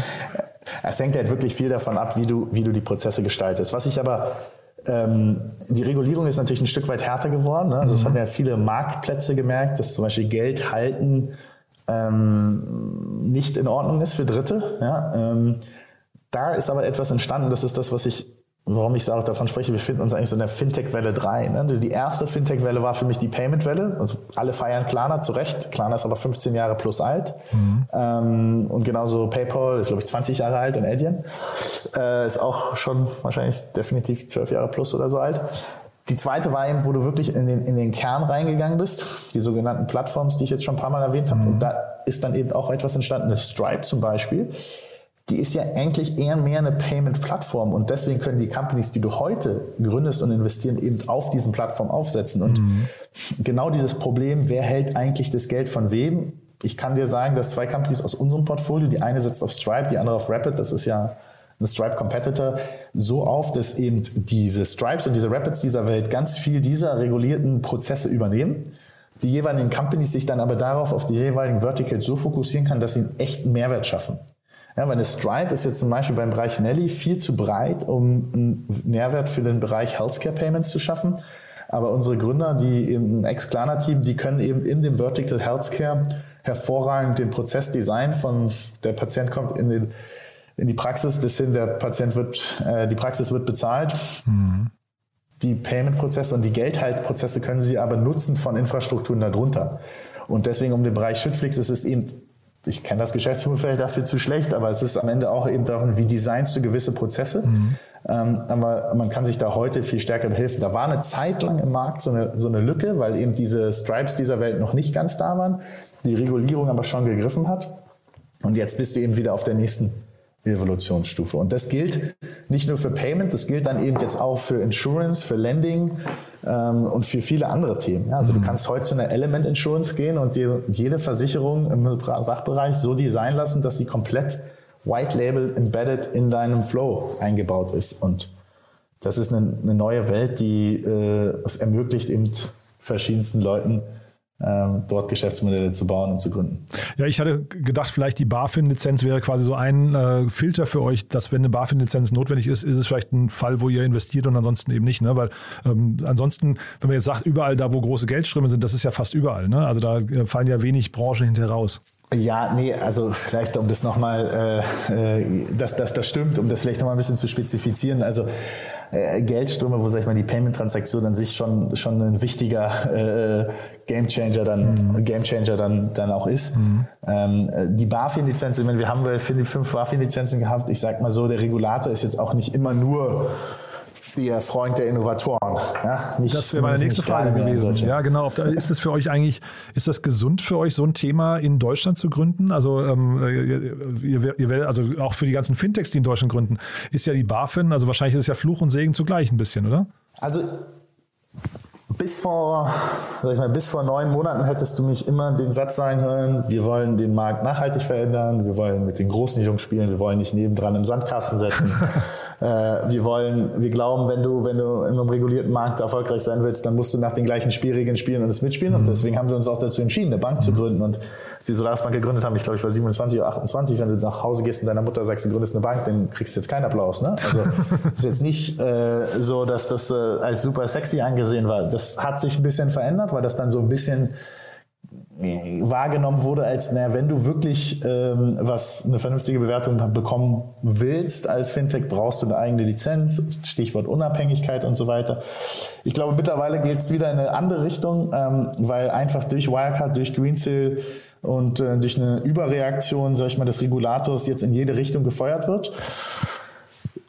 es hängt halt wirklich viel davon ab, wie du, wie du die Prozesse gestaltest. Was ich aber ähm, die Regulierung ist natürlich ein Stück weit härter geworden. Ne? Also es mhm. haben ja viele Marktplätze gemerkt, dass zum Beispiel Geld halten ähm, nicht in Ordnung ist für Dritte. Ja? Ähm, da ist aber etwas entstanden, das ist das, was ich warum ich auch davon spreche, wir finden uns eigentlich so in der Fintech-Welle 3. Ne? Die erste Fintech-Welle war für mich die Payment-Welle. Also alle feiern Klarna, zu Recht. Klarna ist aber 15 Jahre plus alt. Mhm. Ähm, und genauso PayPal ist, glaube ich, 20 Jahre alt und Adyen äh, ist auch schon wahrscheinlich definitiv 12 Jahre plus oder so alt. Die zweite war eben, wo du wirklich in den, in den Kern reingegangen bist, die sogenannten Plattforms, die ich jetzt schon ein paar Mal erwähnt habe. Mhm. Und da ist dann eben auch etwas entstanden, eine Stripe zum Beispiel die ist ja eigentlich eher mehr eine Payment-Plattform und deswegen können die Companies, die du heute gründest und investieren, eben auf diesen Plattformen aufsetzen. Und mhm. genau dieses Problem, wer hält eigentlich das Geld von wem? Ich kann dir sagen, dass zwei Companies aus unserem Portfolio, die eine setzt auf Stripe, die andere auf Rapid, das ist ja ein Stripe Competitor, so auf, dass eben diese Stripes und diese Rapids dieser Welt ganz viel dieser regulierten Prozesse übernehmen die jeweiligen Companies sich dann aber darauf auf die jeweiligen Verticals so fokussieren kann, dass sie einen echten Mehrwert schaffen. Ja, weil eine Stripe ist jetzt zum Beispiel beim Bereich Nelly viel zu breit, um einen Nährwert für den Bereich Healthcare Payments zu schaffen. Aber unsere Gründer, die im Ex-Klana-Team, die können eben in dem Vertical Healthcare hervorragend den Prozess designen von der Patient kommt in, den, in die Praxis bis hin der Patient wird, äh, die Praxis wird bezahlt. Mhm. Die Payment-Prozesse und die Geldhaltprozesse können sie aber nutzen von Infrastrukturen darunter. Und deswegen um den Bereich Schüttflix ist es eben ich kenne das Geschäftsmodell dafür zu schlecht, aber es ist am Ende auch eben darum, wie designst du gewisse Prozesse. Mhm. Ähm, aber man kann sich da heute viel stärker helfen. Da war eine Zeit lang im Markt so eine, so eine Lücke, weil eben diese Stripes dieser Welt noch nicht ganz da waren, die Regulierung aber schon gegriffen hat. Und jetzt bist du eben wieder auf der nächsten Evolutionsstufe. Und das gilt nicht nur für Payment, das gilt dann eben jetzt auch für Insurance, für Lending und für viele andere Themen. Also mhm. du kannst heute zu einer Element Insurance gehen und dir jede Versicherung im Sachbereich so designen lassen, dass sie komplett White Label embedded in deinem Flow eingebaut ist. Und das ist eine, eine neue Welt, die äh, es ermöglicht eben verschiedensten Leuten ähm, dort Geschäftsmodelle zu bauen und zu gründen. Ja, ich hatte gedacht, vielleicht die BaFin-Lizenz wäre quasi so ein äh, Filter für euch, dass wenn eine BaFin-Lizenz notwendig ist, ist es vielleicht ein Fall, wo ihr investiert und ansonsten eben nicht. Ne? Weil ähm, ansonsten, wenn man jetzt sagt, überall da, wo große Geldströme sind, das ist ja fast überall. Ne? Also da äh, fallen ja wenig Branchen hinterher raus. Ja, nee, also vielleicht um das nochmal, äh, äh, das, das, das stimmt, um das vielleicht nochmal ein bisschen zu spezifizieren. Also äh, Geldströme, wo sag ich mal die Payment-Transaktion an sich schon schon ein wichtiger äh, Gamechanger dann mhm. Gamechanger dann dann auch ist. Mhm. Ähm, die BaFin-Lizenz, ich meine, wir haben fünf BaFin-Lizenzen gehabt. Ich sag mal so, der Regulator ist jetzt auch nicht immer nur der Freund der Innovatoren. Ja, nicht, das wäre meine nächste Frage gewesen. Ja, genau. Ist es für euch eigentlich, ist das gesund für euch, so ein Thema in Deutschland zu gründen? Also, ähm, ihr, ihr, also auch für die ganzen Fintechs, die in Deutschland gründen, ist ja die BaFin, also wahrscheinlich ist es ja Fluch und Segen zugleich ein bisschen, oder? Also bis vor, sag ich mal, bis vor neun Monaten hättest du mich immer den Satz sagen hören, wir wollen den Markt nachhaltig verändern, wir wollen mit den großen Jungs spielen, wir wollen nicht nebendran im Sandkasten setzen. äh, wir wollen, wir glauben, wenn du, wenn du in einem regulierten Markt erfolgreich sein willst, dann musst du nach den gleichen Spielregeln spielen und es mitspielen. Mhm. Und deswegen haben wir uns auch dazu entschieden, eine Bank mhm. zu gründen. Und die Solaris-Bank gegründet haben, ich glaube, ich war 27 oder 28, wenn du nach Hause gehst und deiner Mutter sagst, du gründest eine Bank, dann kriegst du jetzt keinen Applaus. Ne? Also ist jetzt nicht äh, so, dass das äh, als super sexy angesehen war. Das hat sich ein bisschen verändert, weil das dann so ein bisschen äh, wahrgenommen wurde als, naja, wenn du wirklich ähm, was eine vernünftige Bewertung bekommen willst als Fintech, brauchst du eine eigene Lizenz, Stichwort Unabhängigkeit und so weiter. Ich glaube, mittlerweile geht es wieder in eine andere Richtung, ähm, weil einfach durch Wirecard, durch Greensill und äh, durch eine Überreaktion, sag ich mal, des Regulators jetzt in jede Richtung gefeuert wird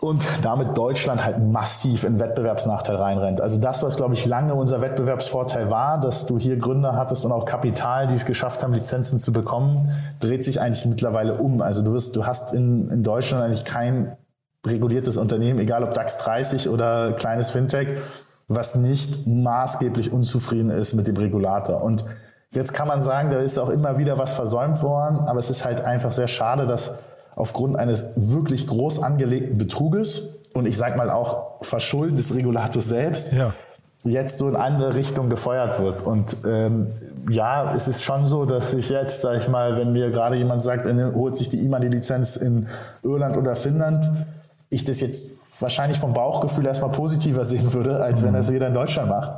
und damit Deutschland halt massiv in Wettbewerbsnachteil reinrennt. Also das, was, glaube ich, lange unser Wettbewerbsvorteil war, dass du hier Gründer hattest und auch Kapital, die es geschafft haben, Lizenzen zu bekommen, dreht sich eigentlich mittlerweile um. Also du wirst, du hast in, in Deutschland eigentlich kein reguliertes Unternehmen, egal ob DAX 30 oder kleines Fintech, was nicht maßgeblich unzufrieden ist mit dem Regulator. Und Jetzt kann man sagen, da ist auch immer wieder was versäumt worden, aber es ist halt einfach sehr schade, dass aufgrund eines wirklich groß angelegten Betruges und ich sag mal auch Verschulden des Regulators selbst ja. jetzt so in andere Richtung gefeuert wird. Und ähm, ja, es ist schon so, dass ich jetzt, sag ich mal, wenn mir gerade jemand sagt, er holt sich die IMA-Lizenz in Irland oder Finnland, ich das jetzt wahrscheinlich vom Bauchgefühl erstmal positiver sehen würde, als wenn das jeder in Deutschland macht.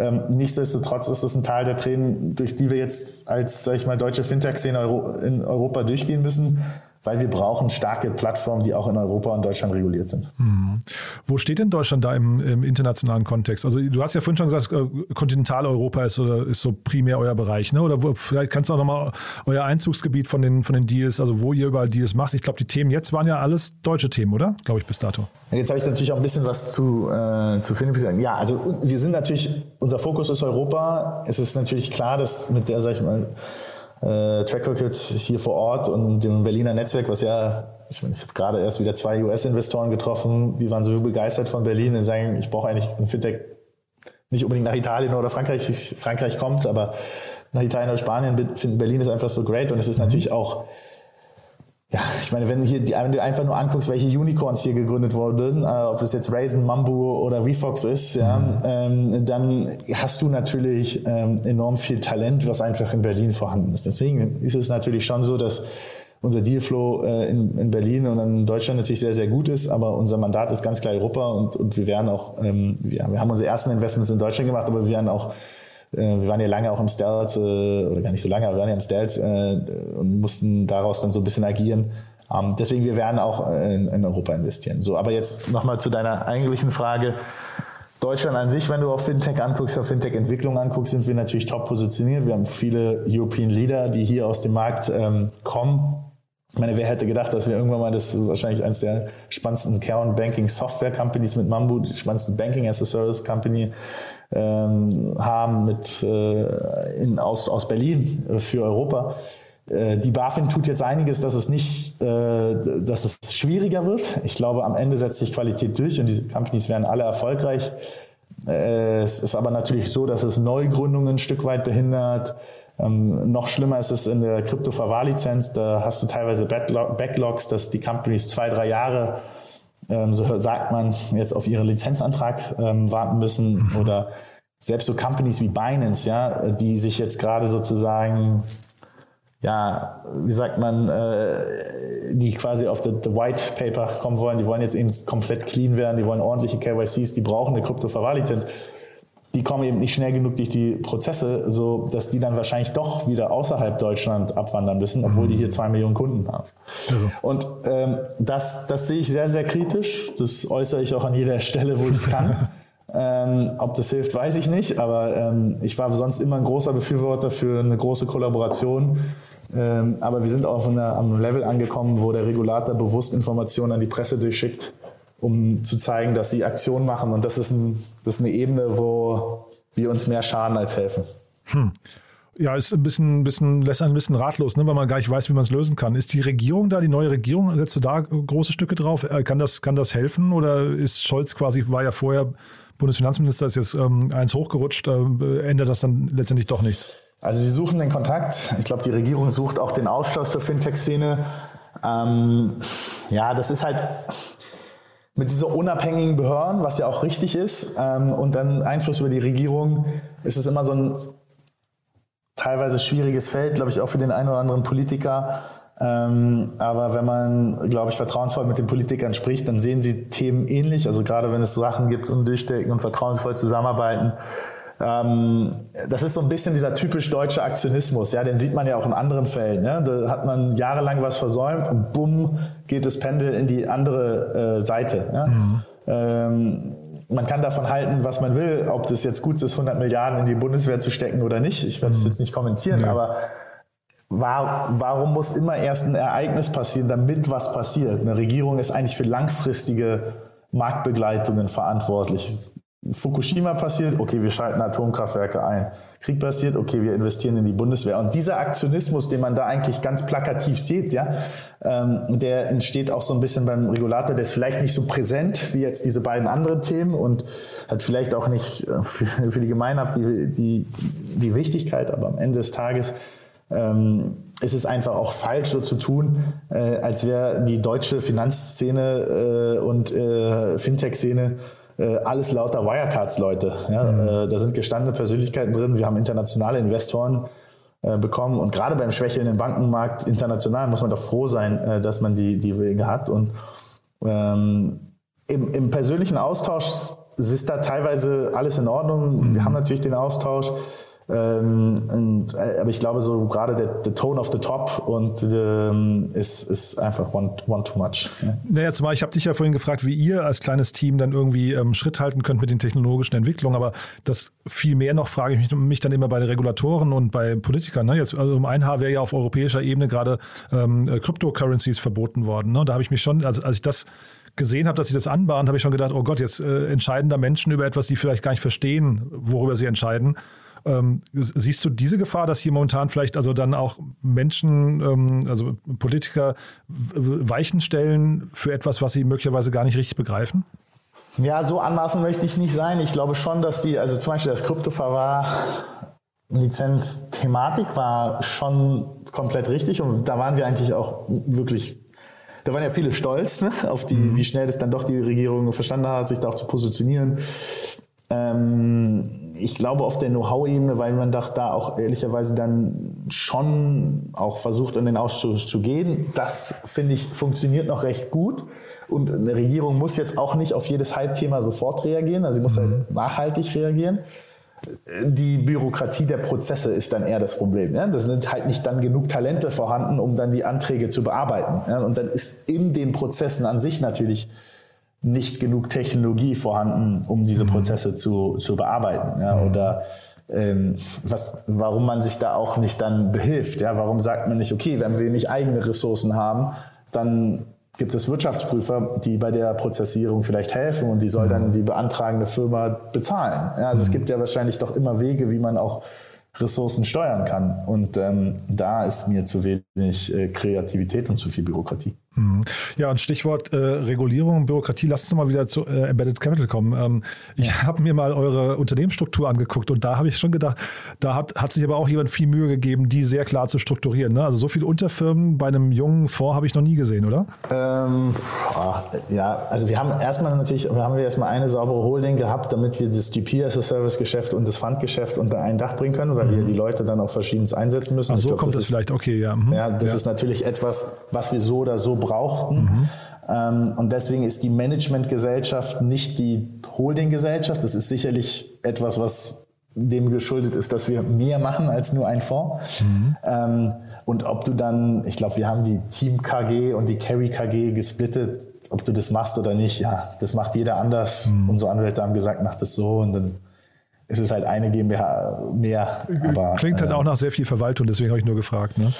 Ähm, nichtsdestotrotz ist es ein Teil der Tränen, durch die wir jetzt als, sag ich mal, deutsche Fintech-Szene in Europa durchgehen müssen weil wir brauchen starke Plattformen, die auch in Europa und Deutschland reguliert sind. Mhm. Wo steht denn Deutschland da im, im, internationalen Kontext? Also du hast ja vorhin schon gesagt, äh, Kontinentaleuropa ist, oder, ist so primär euer Bereich, ne? Oder wo, vielleicht kannst du auch nochmal euer Einzugsgebiet von den, von den Deals, also wo ihr überall Deals macht. Ich glaube, die Themen jetzt waren ja alles deutsche Themen, oder? Glaube ich bis dato. Jetzt habe ich natürlich auch ein bisschen was zu, äh, zu finden. Ja, also wir sind natürlich, unser Fokus ist Europa. Es ist natürlich klar, dass mit der, sag ich mal, äh, Track Record hier vor Ort und dem Berliner Netzwerk, was ja, ich, meine, ich habe gerade erst wieder zwei US-Investoren getroffen, die waren so begeistert von Berlin und sagen, ich brauche eigentlich ein Fintech nicht unbedingt nach Italien oder Frankreich, Frankreich kommt, aber nach Italien oder Spanien finden Berlin ist einfach so great und es ist natürlich auch ja, ich meine, wenn, hier die, wenn du einfach nur anguckst, welche Unicorns hier gegründet wurden, äh, ob es jetzt Raisin, Mambu oder VFox ist, ja, mhm. ähm, dann hast du natürlich ähm, enorm viel Talent, was einfach in Berlin vorhanden ist. Deswegen ist es natürlich schon so, dass unser Dealflow äh, in, in Berlin und in Deutschland natürlich sehr, sehr gut ist, aber unser Mandat ist ganz klar Europa und, und wir werden auch, ähm, wir, wir haben unsere ersten Investments in Deutschland gemacht, aber wir werden auch wir waren ja lange auch im Stealth, äh, oder gar nicht so lange, aber wir waren ja im Stealth äh, und mussten daraus dann so ein bisschen agieren. Ähm, deswegen, wir werden auch in, in Europa investieren. So, aber jetzt nochmal zu deiner eigentlichen Frage. Deutschland an sich, wenn du auf Fintech anguckst, auf Fintech-Entwicklung anguckst, sind wir natürlich top positioniert. Wir haben viele European Leader, die hier aus dem Markt ähm, kommen. Ich meine, wer hätte gedacht, dass wir irgendwann mal das wahrscheinlich eines der spannendsten Kern Banking Software Companies mit Mambu, die spannendste Banking as a Service Company ähm, haben mit äh, in, aus, aus Berlin äh, für Europa. Äh, die BaFin tut jetzt einiges, dass es nicht, äh, dass es schwieriger wird. Ich glaube, am Ende setzt sich Qualität durch und diese Companies werden alle erfolgreich. Äh, es ist aber natürlich so, dass es Neugründungen ein Stück weit behindert. Ähm, noch schlimmer ist es in der Krypto-Verwahrlizenz. Da hast du teilweise Backlogs, dass die Companies zwei, drei Jahre, ähm, so sagt man, jetzt auf ihren Lizenzantrag ähm, warten müssen. Mhm. Oder selbst so Companies wie Binance, ja, die sich jetzt gerade sozusagen ja, wie sagt man, äh, die quasi auf the, the White Paper kommen wollen, die wollen jetzt eben komplett clean werden, die wollen ordentliche KYCs, die brauchen eine Krypto-Verwahrlizenz. Die kommen eben nicht schnell genug durch die Prozesse, so dass die dann wahrscheinlich doch wieder außerhalb Deutschland abwandern müssen, obwohl die mhm. hier zwei Millionen Kunden haben. Also. Und ähm, das, das sehe ich sehr, sehr kritisch. Das äußere ich auch an jeder Stelle, wo ich es kann. Ähm, ob das hilft, weiß ich nicht, aber ähm, ich war sonst immer ein großer Befürworter für eine große Kollaboration ähm, aber wir sind auch einer, am Level angekommen, wo der Regulator bewusst Informationen an die Presse durchschickt, um zu zeigen, dass sie Aktionen machen. Und das ist, ein, das ist eine Ebene, wo wir uns mehr schaden als helfen. Hm. Ja, ist ein bisschen, bisschen, lässt einen ein bisschen ratlos, ne, weil man gar nicht weiß, wie man es lösen kann. Ist die Regierung da, die neue Regierung, setzt du da große Stücke drauf? Äh, kann das, kann das helfen? Oder ist Scholz quasi, war ja vorher Bundesfinanzminister, ist jetzt ähm, eins hochgerutscht, äh, ändert das dann letztendlich doch nichts? Also wir suchen den Kontakt. Ich glaube, die Regierung sucht auch den Ausschluss zur Fintech-Szene. Ähm, ja, das ist halt mit dieser unabhängigen Behörden, was ja auch richtig ist, ähm, und dann Einfluss über die Regierung, ist es immer so ein teilweise schwieriges Feld, glaube ich, auch für den einen oder anderen Politiker. Ähm, aber wenn man, glaube ich, vertrauensvoll mit den Politikern spricht, dann sehen sie Themen ähnlich. Also gerade wenn es Sachen gibt und durchstecken und vertrauensvoll zusammenarbeiten, ähm, das ist so ein bisschen dieser typisch deutsche Aktionismus, ja, den sieht man ja auch in anderen Fällen. Ja? Da hat man jahrelang was versäumt und bumm geht das Pendel in die andere äh, Seite. Ja? Mhm. Ähm, man kann davon halten, was man will, ob das jetzt gut ist, 100 Milliarden in die Bundeswehr zu stecken oder nicht. Ich werde es mhm. jetzt nicht kommentieren, ja. aber war, warum muss immer erst ein Ereignis passieren, damit was passiert? Eine Regierung ist eigentlich für langfristige Marktbegleitungen verantwortlich. Fukushima passiert, okay, wir schalten Atomkraftwerke ein. Krieg passiert, okay, wir investieren in die Bundeswehr. Und dieser Aktionismus, den man da eigentlich ganz plakativ sieht, ja, ähm, der entsteht auch so ein bisschen beim Regulator, der ist vielleicht nicht so präsent wie jetzt diese beiden anderen Themen und hat vielleicht auch nicht äh, für, für die Gemeinheit die, die, die Wichtigkeit, aber am Ende des Tages ähm, ist es einfach auch falsch, so zu tun, äh, als wäre die deutsche Finanzszene äh, und äh, Fintech-Szene äh, alles lauter Wirecards-Leute. Ja? Mhm. Äh, da sind gestandene Persönlichkeiten drin. Wir haben internationale Investoren äh, bekommen. Und gerade beim schwächelnden Bankenmarkt international muss man doch froh sein, äh, dass man die, die Wege hat. Und ähm, im, im persönlichen Austausch ist da teilweise alles in Ordnung. Mhm. Wir haben natürlich den Austausch. Ähm, und, äh, aber ich glaube, so gerade der, der Tone of the Top und ähm, ist, ist einfach one, one too much. Ja. Naja, zumal ich habe dich ja vorhin gefragt, wie ihr als kleines Team dann irgendwie ähm, Schritt halten könnt mit den technologischen Entwicklungen, aber das viel mehr noch frage ich mich, mich dann immer bei den Regulatoren und bei Politikern. Ne? Jetzt also um ein Haar wäre ja auf europäischer Ebene gerade ähm, Cryptocurrencies verboten worden. Ne? Da habe ich mich schon, also als ich das gesehen habe, dass sie das anbahnt, habe ich schon gedacht, oh Gott, jetzt äh, entscheiden da Menschen über etwas, die vielleicht gar nicht verstehen, worüber sie entscheiden. Ähm, siehst du diese Gefahr, dass hier momentan vielleicht also dann auch Menschen, ähm, also Politiker Weichen stellen für etwas, was sie möglicherweise gar nicht richtig begreifen? Ja, so anmaßen möchte ich nicht sein. Ich glaube schon, dass die, also zum Beispiel das Kryptoverwahr Lizenz-Thematik war schon komplett richtig und da waren wir eigentlich auch wirklich, da waren ja viele stolz ne, auf die, mhm. wie schnell das dann doch die Regierung verstanden hat, sich da auch zu positionieren. Ähm, ich glaube auf der Know-how-Ebene, weil man doch da auch ehrlicherweise dann schon auch versucht, in den Ausschuss zu gehen. Das finde ich funktioniert noch recht gut. Und eine Regierung muss jetzt auch nicht auf jedes Halbthema sofort reagieren, also sie muss halt mhm. halt nachhaltig reagieren. Die Bürokratie der Prozesse ist dann eher das Problem. Ja? Da sind halt nicht dann genug Talente vorhanden, um dann die Anträge zu bearbeiten. Ja? Und dann ist in den Prozessen an sich natürlich nicht genug Technologie vorhanden, um diese mhm. Prozesse zu, zu bearbeiten. Ja, mhm. oder ähm, was, warum man sich da auch nicht dann behilft. Ja, warum sagt man nicht, okay, wenn wir nicht eigene Ressourcen haben, dann gibt es Wirtschaftsprüfer, die bei der Prozessierung vielleicht helfen und die soll dann mhm. die beantragende Firma bezahlen. Ja, also es gibt ja wahrscheinlich doch immer Wege, wie man auch Ressourcen steuern kann. Und ähm, da ist mir zu wenig äh, Kreativität und zu viel Bürokratie. Mhm. Ja, und Stichwort äh, Regulierung und Bürokratie. Lass uns mal wieder zu äh, Embedded Capital kommen. Ähm, ich ja. habe mir mal eure Unternehmensstruktur angeguckt und da habe ich schon gedacht, da hat, hat sich aber auch jemand viel Mühe gegeben, die sehr klar zu strukturieren. Ne? Also so viele Unterfirmen bei einem jungen Fonds habe ich noch nie gesehen, oder? Ähm, ach, ja, also wir haben erstmal natürlich, wir haben erstmal eine saubere Holding gehabt, damit wir das GP as a Service Geschäft und das Fundgeschäft unter ein Dach bringen können, weil mhm. wir die Leute dann auch verschiedenes einsetzen müssen. Ach so glaub, kommt das, ist, vielleicht, okay, ja. Mhm. Ja, das ja. ist natürlich etwas, was wir so oder so brauchten. Mhm. Und deswegen ist die Managementgesellschaft nicht die Holdinggesellschaft. Das ist sicherlich etwas, was dem geschuldet ist, dass wir mehr machen als nur ein Fonds. Mhm. Und ob du dann, ich glaube, wir haben die Team KG und die Carry KG gesplittet, ob du das machst oder nicht, ja, das macht jeder anders. Mhm. Unsere Anwälte haben gesagt, mach das so und dann ist es halt eine GmbH mehr. Aber, Klingt halt äh, auch nach sehr viel Verwaltung, deswegen habe ich nur gefragt. Ne?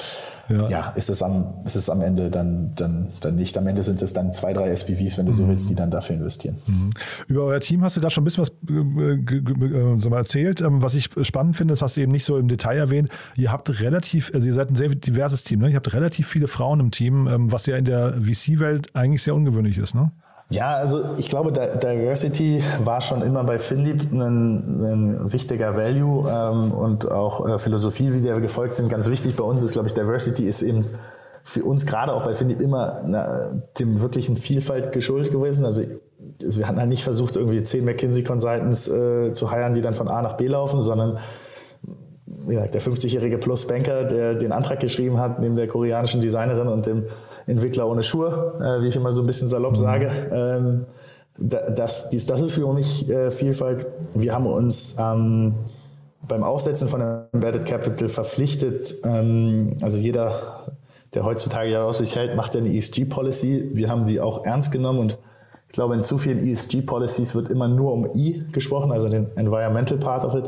Ja, ja ist, es am, ist es am Ende dann, dann, dann nicht. Am Ende sind es dann zwei, drei SPVs, wenn du so mhm. willst, die dann dafür investieren. Mhm. Über euer Team hast du da schon ein bisschen was äh, äh, erzählt. Ähm, was ich spannend finde, das hast du eben nicht so im Detail erwähnt. Ihr habt relativ, also ihr seid ein sehr diverses Team. Ne? Ihr habt relativ viele Frauen im Team, ähm, was ja in der VC-Welt eigentlich sehr ungewöhnlich ist. Ne? Ja, also ich glaube, Diversity war schon immer bei Finlieb ein, ein wichtiger Value ähm, und auch äh, Philosophie, wie der wir gefolgt sind, ganz wichtig. Bei uns ist, glaube ich, Diversity ist eben für uns gerade auch bei Finlieb immer na, dem wirklichen Vielfalt geschuldet gewesen. Also wir hatten halt nicht versucht, irgendwie zehn McKinsey Consultants äh, zu heiren, die dann von A nach B laufen, sondern ja, der 50-jährige Plus-Banker, der den Antrag geschrieben hat, neben der koreanischen Designerin und dem Entwickler ohne Schuhe, äh, wie ich immer so ein bisschen salopp mhm. sage. Ähm, das, dies, das ist für mich äh, Vielfalt. Wir haben uns ähm, beim Aufsetzen von Embedded Capital verpflichtet, ähm, also jeder, der heutzutage ja aus sich hält, macht eine ESG-Policy. Wir haben die auch ernst genommen und ich glaube, in zu vielen ESG-Policies wird immer nur um I gesprochen, also den Environmental Part of it.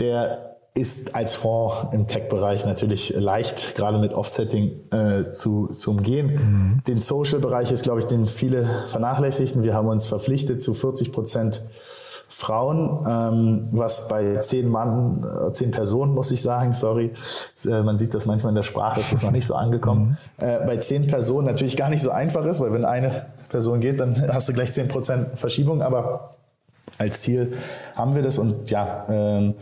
Der ist als Fonds im Tech-Bereich natürlich leicht, gerade mit Offsetting äh, zu, zu umgehen. Mhm. Den Social-Bereich ist, glaube ich, den viele vernachlässigen. Wir haben uns verpflichtet zu 40 Prozent Frauen, ähm, was bei zehn Mann, äh, zehn Personen, muss ich sagen, sorry, äh, man sieht das manchmal in der Sprache, ist das noch nicht so angekommen. Mhm. Äh, bei zehn Personen natürlich gar nicht so einfach ist, weil wenn eine Person geht, dann hast du gleich zehn Prozent Verschiebung, aber als Ziel haben wir das und ja, ähm,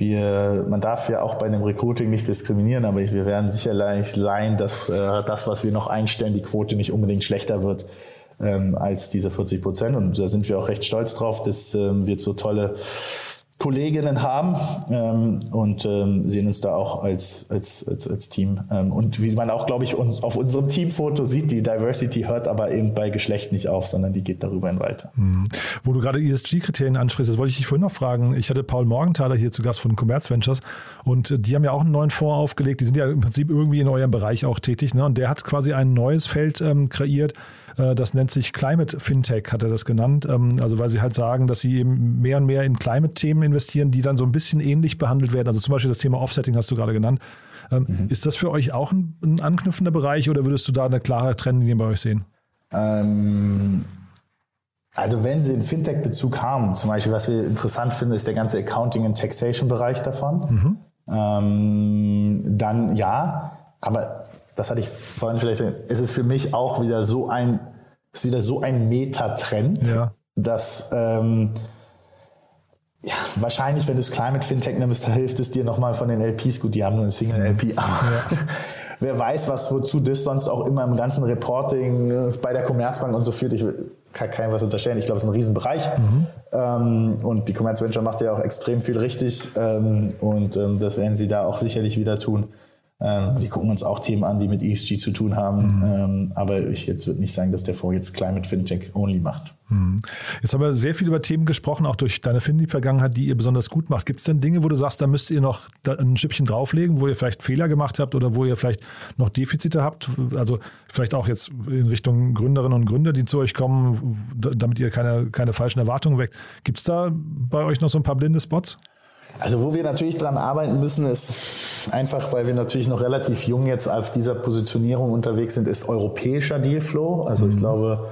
wir, man darf ja auch bei einem Recruiting nicht diskriminieren, aber wir werden sicherlich sein, dass äh, das, was wir noch einstellen, die Quote nicht unbedingt schlechter wird ähm, als diese 40 Prozent. Und da sind wir auch recht stolz drauf, dass ähm, wir so tolle Kolleginnen haben ähm, und ähm, sehen uns da auch als, als, als, als Team. Ähm, und wie man auch, glaube ich, uns auf unserem Teamfoto sieht, die Diversity hört aber eben bei Geschlecht nicht auf, sondern die geht darüber hin weiter. Mhm. Wo du gerade ESG-Kriterien ansprichst, das wollte ich dich vorhin noch fragen. Ich hatte Paul Morgenthaler hier zu Gast von Commerz Ventures und die haben ja auch einen neuen Fonds aufgelegt. Die sind ja im Prinzip irgendwie in eurem Bereich auch tätig. Ne? Und der hat quasi ein neues Feld ähm, kreiert, äh, das nennt sich Climate Fintech, hat er das genannt. Ähm, also weil sie halt sagen, dass sie eben mehr und mehr in Climate-Themen investieren, die dann so ein bisschen ähnlich behandelt werden. Also zum Beispiel das Thema Offsetting hast du gerade genannt. Ähm, mhm. Ist das für euch auch ein, ein, anknüpfender Bereich oder würdest du da eine klare Trennlinie bei euch sehen? Ähm, also wenn Sie einen Fintech-Bezug haben, zum Beispiel, was wir interessant finden, ist der ganze Accounting- und Taxation-Bereich davon, mhm. ähm, dann ja. Aber das hatte ich vorhin vielleicht, es ist für mich auch wieder so ein, ist wieder so ein Metatrend, ja. dass ähm, ja, wahrscheinlich, wenn du es Climate Fintech nimmst, hilft es dir nochmal von den LPs. Gut, die haben nur eine Single LP. Ja. Wer weiß, was, wozu das sonst auch immer im ganzen Reporting äh, bei der Commerzbank und so führt. Ich kann keinem was unterstellen. Ich glaube, es ist ein Riesenbereich. Mhm. Ähm, und die Commerzventure macht ja auch extrem viel richtig. Ähm, und ähm, das werden sie da auch sicherlich wieder tun. Ähm, die gucken uns auch Themen an, die mit ESG zu tun haben. Mhm. Ähm, aber ich jetzt würde nicht sagen, dass der Fonds jetzt Climate Fintech only macht. Mhm. Jetzt haben wir sehr viel über Themen gesprochen, auch durch deine Findy-Vergangenheit, die ihr besonders gut macht. Gibt es denn Dinge, wo du sagst, da müsst ihr noch ein Stückchen drauflegen, wo ihr vielleicht Fehler gemacht habt oder wo ihr vielleicht noch Defizite habt? Also vielleicht auch jetzt in Richtung Gründerinnen und Gründer, die zu euch kommen, damit ihr keine, keine falschen Erwartungen weckt. Gibt es da bei euch noch so ein paar blinde Spots? Also wo wir natürlich dran arbeiten müssen, ist einfach, weil wir natürlich noch relativ jung jetzt auf dieser Positionierung unterwegs sind, ist europäischer Dealflow. Also ich mhm. glaube,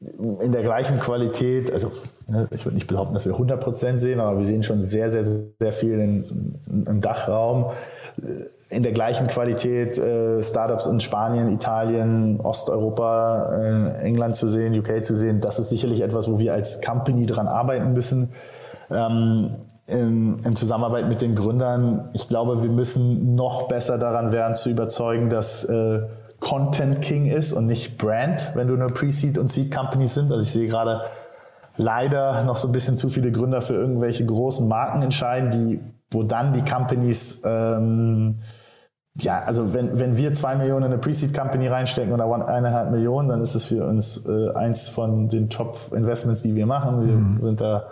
in der gleichen Qualität, also ne, ich würde nicht behaupten, dass wir 100 Prozent sehen, aber wir sehen schon sehr, sehr, sehr viel in, im Dachraum. In der gleichen Qualität äh, Startups in Spanien, Italien, Osteuropa, äh, England zu sehen, UK zu sehen, das ist sicherlich etwas, wo wir als Company dran arbeiten müssen. Ähm, in, in, Zusammenarbeit mit den Gründern, ich glaube, wir müssen noch besser daran werden, zu überzeugen, dass äh, Content King ist und nicht Brand, wenn du eine Pre-Seed und Seed Company sind. Also ich sehe gerade leider noch so ein bisschen zu viele Gründer für irgendwelche großen Marken entscheiden, die, wo dann die Companies, ähm, ja, also wenn, wenn wir zwei Millionen in eine Pre-Seed Company reinstecken oder eineinhalb Millionen, dann ist es für uns äh, eins von den Top-Investments, die wir machen. Wir mhm. sind da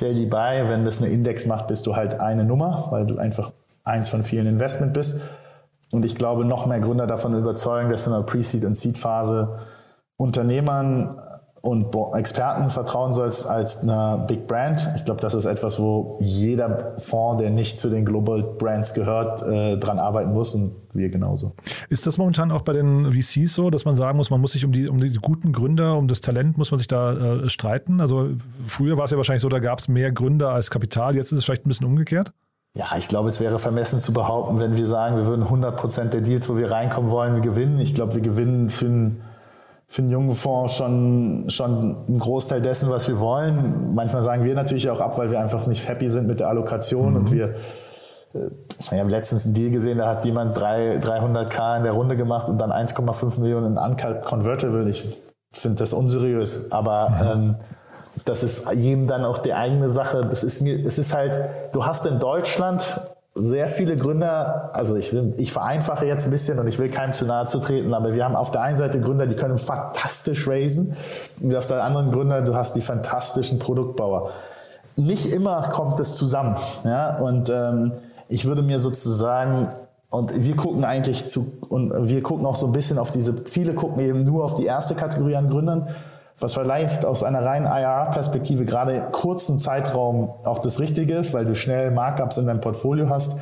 Daily Buy, wenn das eine Index macht, bist du halt eine Nummer, weil du einfach eins von vielen Investment bist. Und ich glaube, noch mehr Gründer davon überzeugen, dass in der Pre-Seed- und Seed-Phase Unternehmern und Experten vertrauen sollst als einer Big Brand. Ich glaube, das ist etwas, wo jeder Fonds, der nicht zu den Global Brands gehört, äh, dran arbeiten muss und wir genauso. Ist das momentan auch bei den VCs so, dass man sagen muss, man muss sich um die, um die guten Gründer, um das Talent, muss man sich da äh, streiten? Also früher war es ja wahrscheinlich so, da gab es mehr Gründer als Kapital, jetzt ist es vielleicht ein bisschen umgekehrt? Ja, ich glaube, es wäre vermessen zu behaupten, wenn wir sagen, wir würden 100 Prozent der Deals, wo wir reinkommen wollen, wir gewinnen. Ich glaube, wir gewinnen für einen für einen jungen Fonds schon, schon einen Großteil dessen, was wir wollen. Manchmal sagen wir natürlich auch ab, weil wir einfach nicht happy sind mit der Allokation mhm. und wir äh, wir haben letztens einen Deal gesehen, da hat jemand 300k in der Runde gemacht und dann 1,5 Millionen in Uncut Convertible. Ich finde das unseriös, aber mhm. ähm, das ist jedem dann auch die eigene Sache. Das ist mir, es ist halt, du hast in Deutschland sehr viele Gründer, also ich, ich vereinfache jetzt ein bisschen und ich will keinem zu nahe zu treten, aber wir haben auf der einen Seite Gründer, die können fantastisch raisen und auf der anderen Gründer, du hast die fantastischen Produktbauer. Nicht immer kommt es zusammen, ja, und ähm, ich würde mir sozusagen und wir gucken eigentlich zu, und wir gucken auch so ein bisschen auf diese, viele gucken eben nur auf die erste Kategorie an Gründern was vielleicht aus einer reinen IRR-Perspektive gerade in kurzen Zeitraum auch das Richtige ist, weil du schnell Markups in deinem Portfolio hast.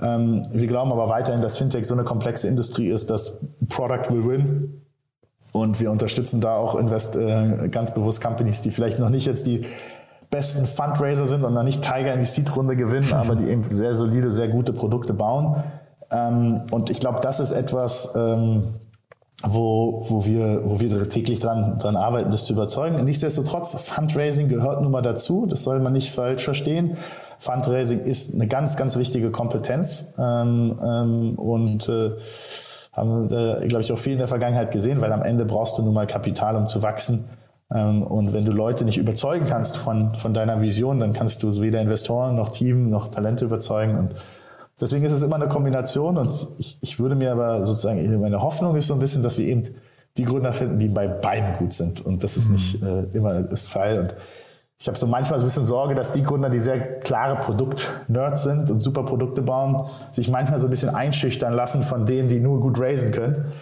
Ähm, wir glauben aber weiterhin, dass Fintech so eine komplexe Industrie ist, dass Product will win. Und wir unterstützen da auch invest, äh, ganz bewusst Companies, die vielleicht noch nicht jetzt die besten Fundraiser sind und noch nicht Tiger in die Seed-Runde gewinnen, aber die eben sehr solide, sehr gute Produkte bauen. Ähm, und ich glaube, das ist etwas, ähm, wo, wo, wir, wo wir täglich dran, dran arbeiten, das zu überzeugen. Nichtsdestotrotz, Fundraising gehört nun mal dazu. Das soll man nicht falsch verstehen. Fundraising ist eine ganz, ganz wichtige Kompetenz ähm, ähm, und äh, haben, äh, glaube ich, auch viel in der Vergangenheit gesehen, weil am Ende brauchst du nun mal Kapital, um zu wachsen. Ähm, und wenn du Leute nicht überzeugen kannst von, von deiner Vision, dann kannst du weder Investoren noch Team noch Talente überzeugen. Und Deswegen ist es immer eine Kombination und ich, ich würde mir aber sozusagen, meine Hoffnung ist so ein bisschen, dass wir eben die Gründer finden, die bei beiden gut sind. Und das ist mhm. nicht äh, immer das Fall. Und ich habe so manchmal so ein bisschen Sorge, dass die Gründer, die sehr klare Produkt-Nerds sind und super Produkte bauen, sich manchmal so ein bisschen einschüchtern lassen von denen, die nur gut raisen können.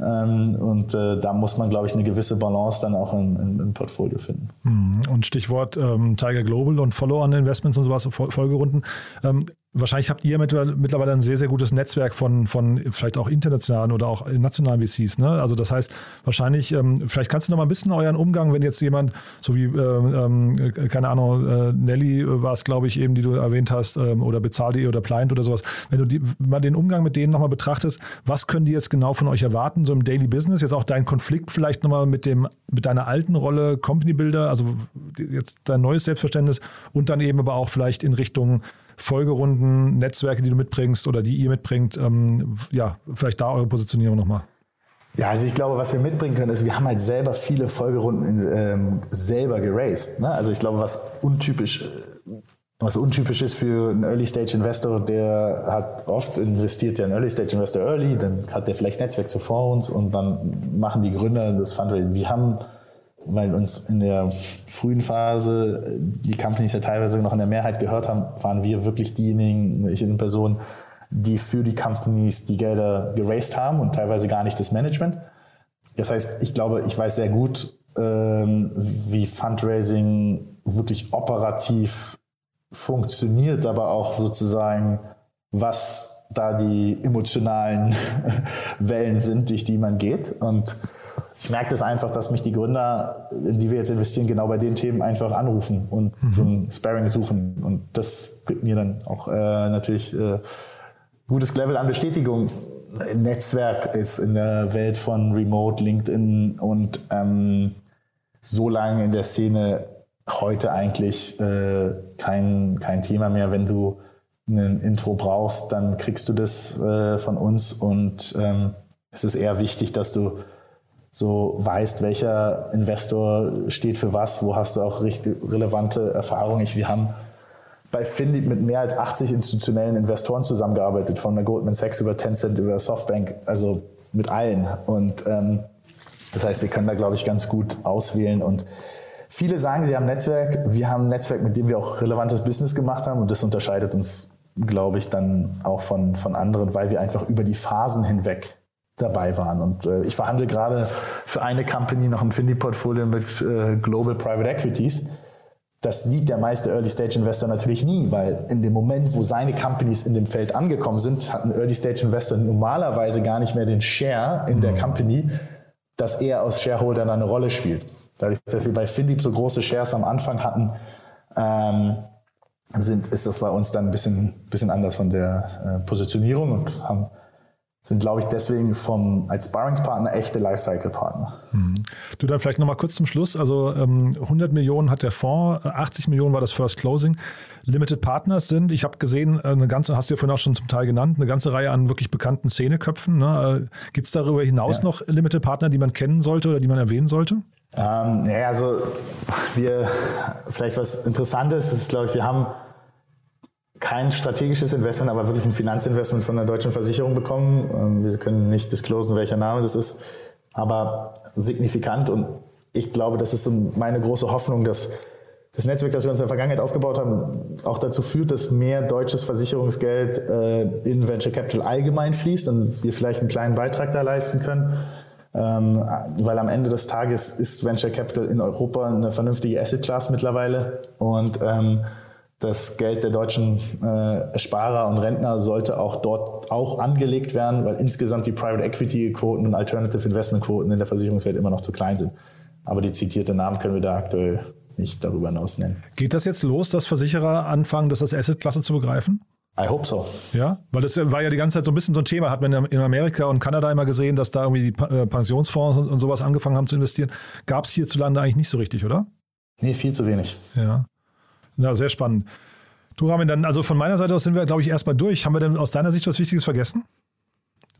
Ähm, und äh, da muss man, glaube ich, eine gewisse Balance dann auch im, im Portfolio finden. Mhm. Und Stichwort ähm, Tiger Global und Follow-on-Investments und sowas, Folgerunden. Ähm, Wahrscheinlich habt ihr mittlerweile ein sehr, sehr gutes Netzwerk von, von vielleicht auch internationalen oder auch nationalen VCs. Ne? Also das heißt, wahrscheinlich, ähm, vielleicht kannst du noch mal ein bisschen euren Umgang, wenn jetzt jemand, so wie, ähm, äh, keine Ahnung, äh, Nelly war es, glaube ich, eben, die du erwähnt hast, ähm, oder Bezahl.de oder Pliant oder sowas, wenn du die, mal den Umgang mit denen nochmal betrachtest, was können die jetzt genau von euch erwarten, so im Daily Business, jetzt auch dein Konflikt vielleicht nochmal mit dem, mit deiner alten Rolle Company Builder, also jetzt dein neues Selbstverständnis und dann eben aber auch vielleicht in Richtung Folgerunden, Netzwerke, die du mitbringst oder die ihr mitbringt, ähm, ja, vielleicht da eure Positionierung nochmal. Ja, also ich glaube, was wir mitbringen können, ist, wir haben halt selber viele Folgerunden ähm, selber geraced. Ne? Also ich glaube, was untypisch was untypisch ist für einen Early-Stage-Investor, der hat oft investiert ja ein Early-Stage-Investor early, dann hat der vielleicht Netzwerk zu Fonds und dann machen die Gründer das Fundraising. Wir haben, weil uns in der frühen Phase die Companies ja teilweise noch in der Mehrheit gehört haben, waren wir wirklich diejenigen, ich in Person, die für die Companies die Gelder geraced haben und teilweise gar nicht das Management. Das heißt, ich glaube, ich weiß sehr gut, ähm, wie Fundraising wirklich operativ funktioniert, aber auch sozusagen, was da die emotionalen Wellen sind, durch die man geht. Und ich merke das einfach, dass mich die Gründer, in die wir jetzt investieren, genau bei den Themen einfach anrufen und mhm. so ein Sparring suchen. Und das gibt mir dann auch äh, natürlich äh, gutes Level an Bestätigung. Netzwerk ist in der Welt von Remote, LinkedIn und ähm, so lange in der Szene heute eigentlich äh, kein, kein Thema mehr. Wenn du ein Intro brauchst, dann kriegst du das äh, von uns und ähm, es ist eher wichtig, dass du so weißt, welcher Investor steht für was, wo hast du auch richtig relevante Erfahrungen. Ich, wir haben bei Findy mit mehr als 80 institutionellen Investoren zusammengearbeitet, von der Goldman Sachs über Tencent, über Softbank, also mit allen. Und ähm, das heißt, wir können da, glaube ich, ganz gut auswählen und Viele sagen, sie haben Netzwerk. Wir haben ein Netzwerk, mit dem wir auch relevantes Business gemacht haben. Und das unterscheidet uns, glaube ich, dann auch von, von anderen, weil wir einfach über die Phasen hinweg dabei waren. Und äh, ich verhandle gerade für eine Company noch im Findy-Portfolio mit äh, Global Private Equities. Das sieht der meiste Early-Stage-Investor natürlich nie, weil in dem Moment, wo seine Companies in dem Feld angekommen sind, hat ein Early-Stage-Investor normalerweise gar nicht mehr den Share in mhm. der Company, dass er aus Shareholdern eine Rolle spielt dadurch, dass wir bei Philipp so große Shares am Anfang hatten, ähm, sind, ist das bei uns dann ein bisschen, bisschen anders von der äh, Positionierung und haben, sind, glaube ich, deswegen vom, als Sparringspartner echte Lifecycle-Partner. Mhm. Du dann vielleicht nochmal kurz zum Schluss. Also ähm, 100 Millionen hat der Fonds, 80 Millionen war das First Closing. Limited Partners sind, ich habe gesehen, eine ganze, hast du ja vorhin auch schon zum Teil genannt, eine ganze Reihe an wirklich bekannten Szeneköpfen. Ne? Äh, Gibt es darüber hinaus ja. noch Limited Partner, die man kennen sollte oder die man erwähnen sollte? Ähm, ja, also wir, vielleicht was Interessantes ist, glaube ich, wir haben kein strategisches Investment, aber wirklich ein Finanzinvestment von der deutschen Versicherung bekommen. Ähm, wir können nicht disclosen, welcher Name das ist, aber signifikant und ich glaube, das ist so meine große Hoffnung, dass das Netzwerk, das wir uns in der Vergangenheit aufgebaut haben, auch dazu führt, dass mehr deutsches Versicherungsgeld äh, in Venture Capital allgemein fließt und wir vielleicht einen kleinen Beitrag da leisten können. Ähm, weil am Ende des Tages ist Venture Capital in Europa eine vernünftige Asset Class mittlerweile und ähm, das Geld der deutschen äh, Sparer und Rentner sollte auch dort auch angelegt werden, weil insgesamt die Private Equity Quoten und Alternative Investment Quoten in der Versicherungswelt immer noch zu klein sind. Aber die zitierte Namen können wir da aktuell nicht darüber hinaus nennen. Geht das jetzt los, dass Versicherer anfangen, das als Asset-Klasse zu begreifen? I hope so. Ja, weil das war ja die ganze Zeit so ein bisschen so ein Thema. Hat man in Amerika und Kanada immer gesehen, dass da irgendwie die äh, Pensionsfonds und sowas angefangen haben zu investieren. Gab es hierzulande eigentlich nicht so richtig, oder? Nee, viel zu wenig. Ja. Ja, sehr spannend. Du, Ramin, dann, also von meiner Seite aus sind wir, glaube ich, erstmal durch. Haben wir denn aus deiner Sicht was Wichtiges vergessen?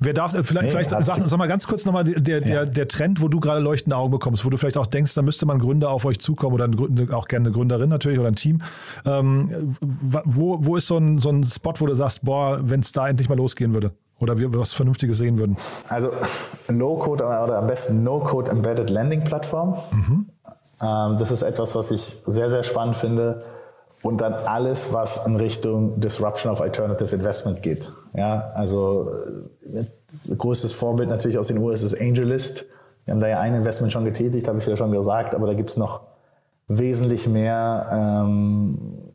Wer darf, äh, vielleicht, nee, vielleicht sag, sag mal ganz kurz nochmal der, der, ja. der Trend, wo du gerade leuchtende Augen bekommst, wo du vielleicht auch denkst, da müsste man Gründer auf euch zukommen oder auch gerne eine Gründerin natürlich oder ein Team. Ähm, wo, wo ist so ein, so ein Spot, wo du sagst, boah, wenn es da endlich mal losgehen würde? Oder wir was Vernünftiges sehen würden? Also No-Code oder am besten No-Code Embedded Landing Plattform. Mhm. Ähm, das ist etwas, was ich sehr, sehr spannend finde und dann alles, was in Richtung Disruption of Alternative Investment geht. Ja, also äh, größtes Vorbild natürlich aus den USA ist AngelList. Wir haben da ja ein Investment schon getätigt, habe ich ja schon gesagt, aber da gibt's noch wesentlich mehr ähm,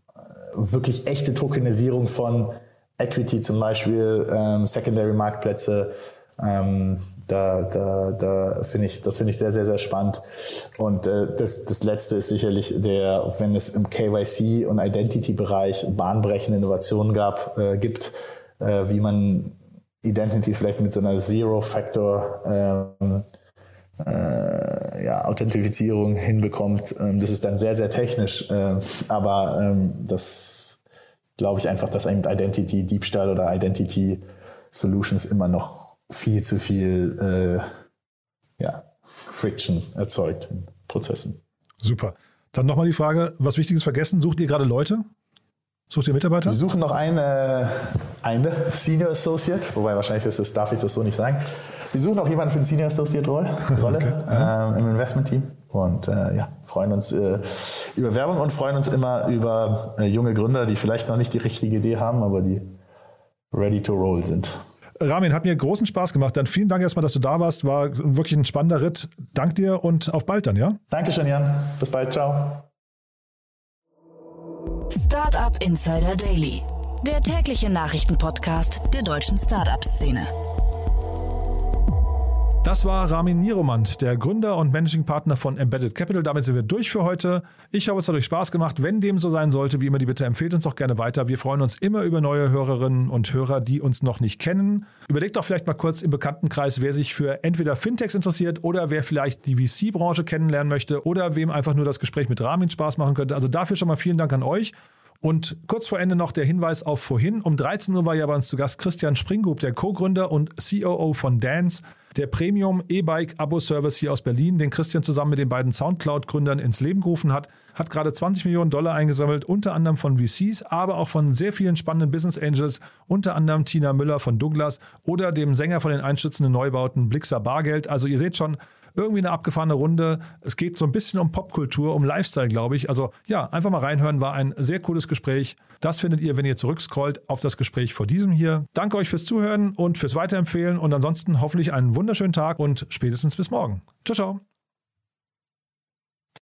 wirklich echte Tokenisierung von Equity, zum Beispiel ähm, Secondary Marktplätze, ähm, da da, da finde ich, das finde ich sehr, sehr, sehr spannend. Und äh, das, das letzte ist sicherlich der, wenn es im KYC und Identity-Bereich bahnbrechende Innovationen gab, äh, gibt, äh, wie man Identity vielleicht mit so einer Zero-Factor ähm, äh, ja, Authentifizierung hinbekommt. Ähm, das ist dann sehr, sehr technisch, äh, aber ähm, das glaube ich einfach, dass ein Identity Diebstahl oder Identity Solutions immer noch viel zu viel äh, ja, Friction erzeugt in Prozessen. Super. Dann nochmal die Frage, was Wichtiges vergessen, sucht ihr gerade Leute? Sucht ihr Mitarbeiter? Wir suchen noch eine, eine Senior Associate, wobei wahrscheinlich ist das, darf ich das so nicht sagen. Wir suchen auch jemanden für die Senior Associate Rolle, Rolle okay. äh, im Investment-Team und äh, ja, freuen uns äh, über Werbung und freuen uns immer über äh, junge Gründer, die vielleicht noch nicht die richtige Idee haben, aber die ready to roll sind. Ramin, hat mir großen Spaß gemacht. Dann vielen Dank erstmal, dass du da warst. War wirklich ein spannender Ritt. Dank dir und auf bald dann, ja? Dankeschön, Jan. Bis bald. Ciao. Startup Insider Daily, der tägliche Nachrichtenpodcast der deutschen Startup-Szene. Das war Ramin Niromand, der Gründer und Managing Partner von Embedded Capital. Damit sind wir durch für heute. Ich hoffe, es hat euch Spaß gemacht. Wenn dem so sein sollte, wie immer die Bitte, empfehlt uns doch gerne weiter. Wir freuen uns immer über neue Hörerinnen und Hörer, die uns noch nicht kennen. Überlegt doch vielleicht mal kurz im Bekanntenkreis, wer sich für entweder Fintechs interessiert oder wer vielleicht die VC-Branche kennenlernen möchte oder wem einfach nur das Gespräch mit Ramin Spaß machen könnte. Also dafür schon mal vielen Dank an euch. Und kurz vor Ende noch der Hinweis auf vorhin. Um 13 Uhr war ja bei uns zu Gast Christian Springgrup, der Co-Gründer und COO von Dance, der Premium E-Bike-Abo-Service hier aus Berlin, den Christian zusammen mit den beiden Soundcloud-Gründern ins Leben gerufen hat, hat gerade 20 Millionen Dollar eingesammelt, unter anderem von VCs, aber auch von sehr vielen spannenden Business Angels, unter anderem Tina Müller von Douglas oder dem Sänger von den einstützenden Neubauten Blixer Bargeld. Also ihr seht schon, irgendwie eine abgefahrene Runde. Es geht so ein bisschen um Popkultur, um Lifestyle, glaube ich. Also ja, einfach mal reinhören, war ein sehr cooles Gespräch. Das findet ihr, wenn ihr zurückscrollt auf das Gespräch vor diesem hier. Danke euch fürs Zuhören und fürs Weiterempfehlen und ansonsten hoffentlich einen wunderschönen Tag und spätestens bis morgen. Ciao, ciao.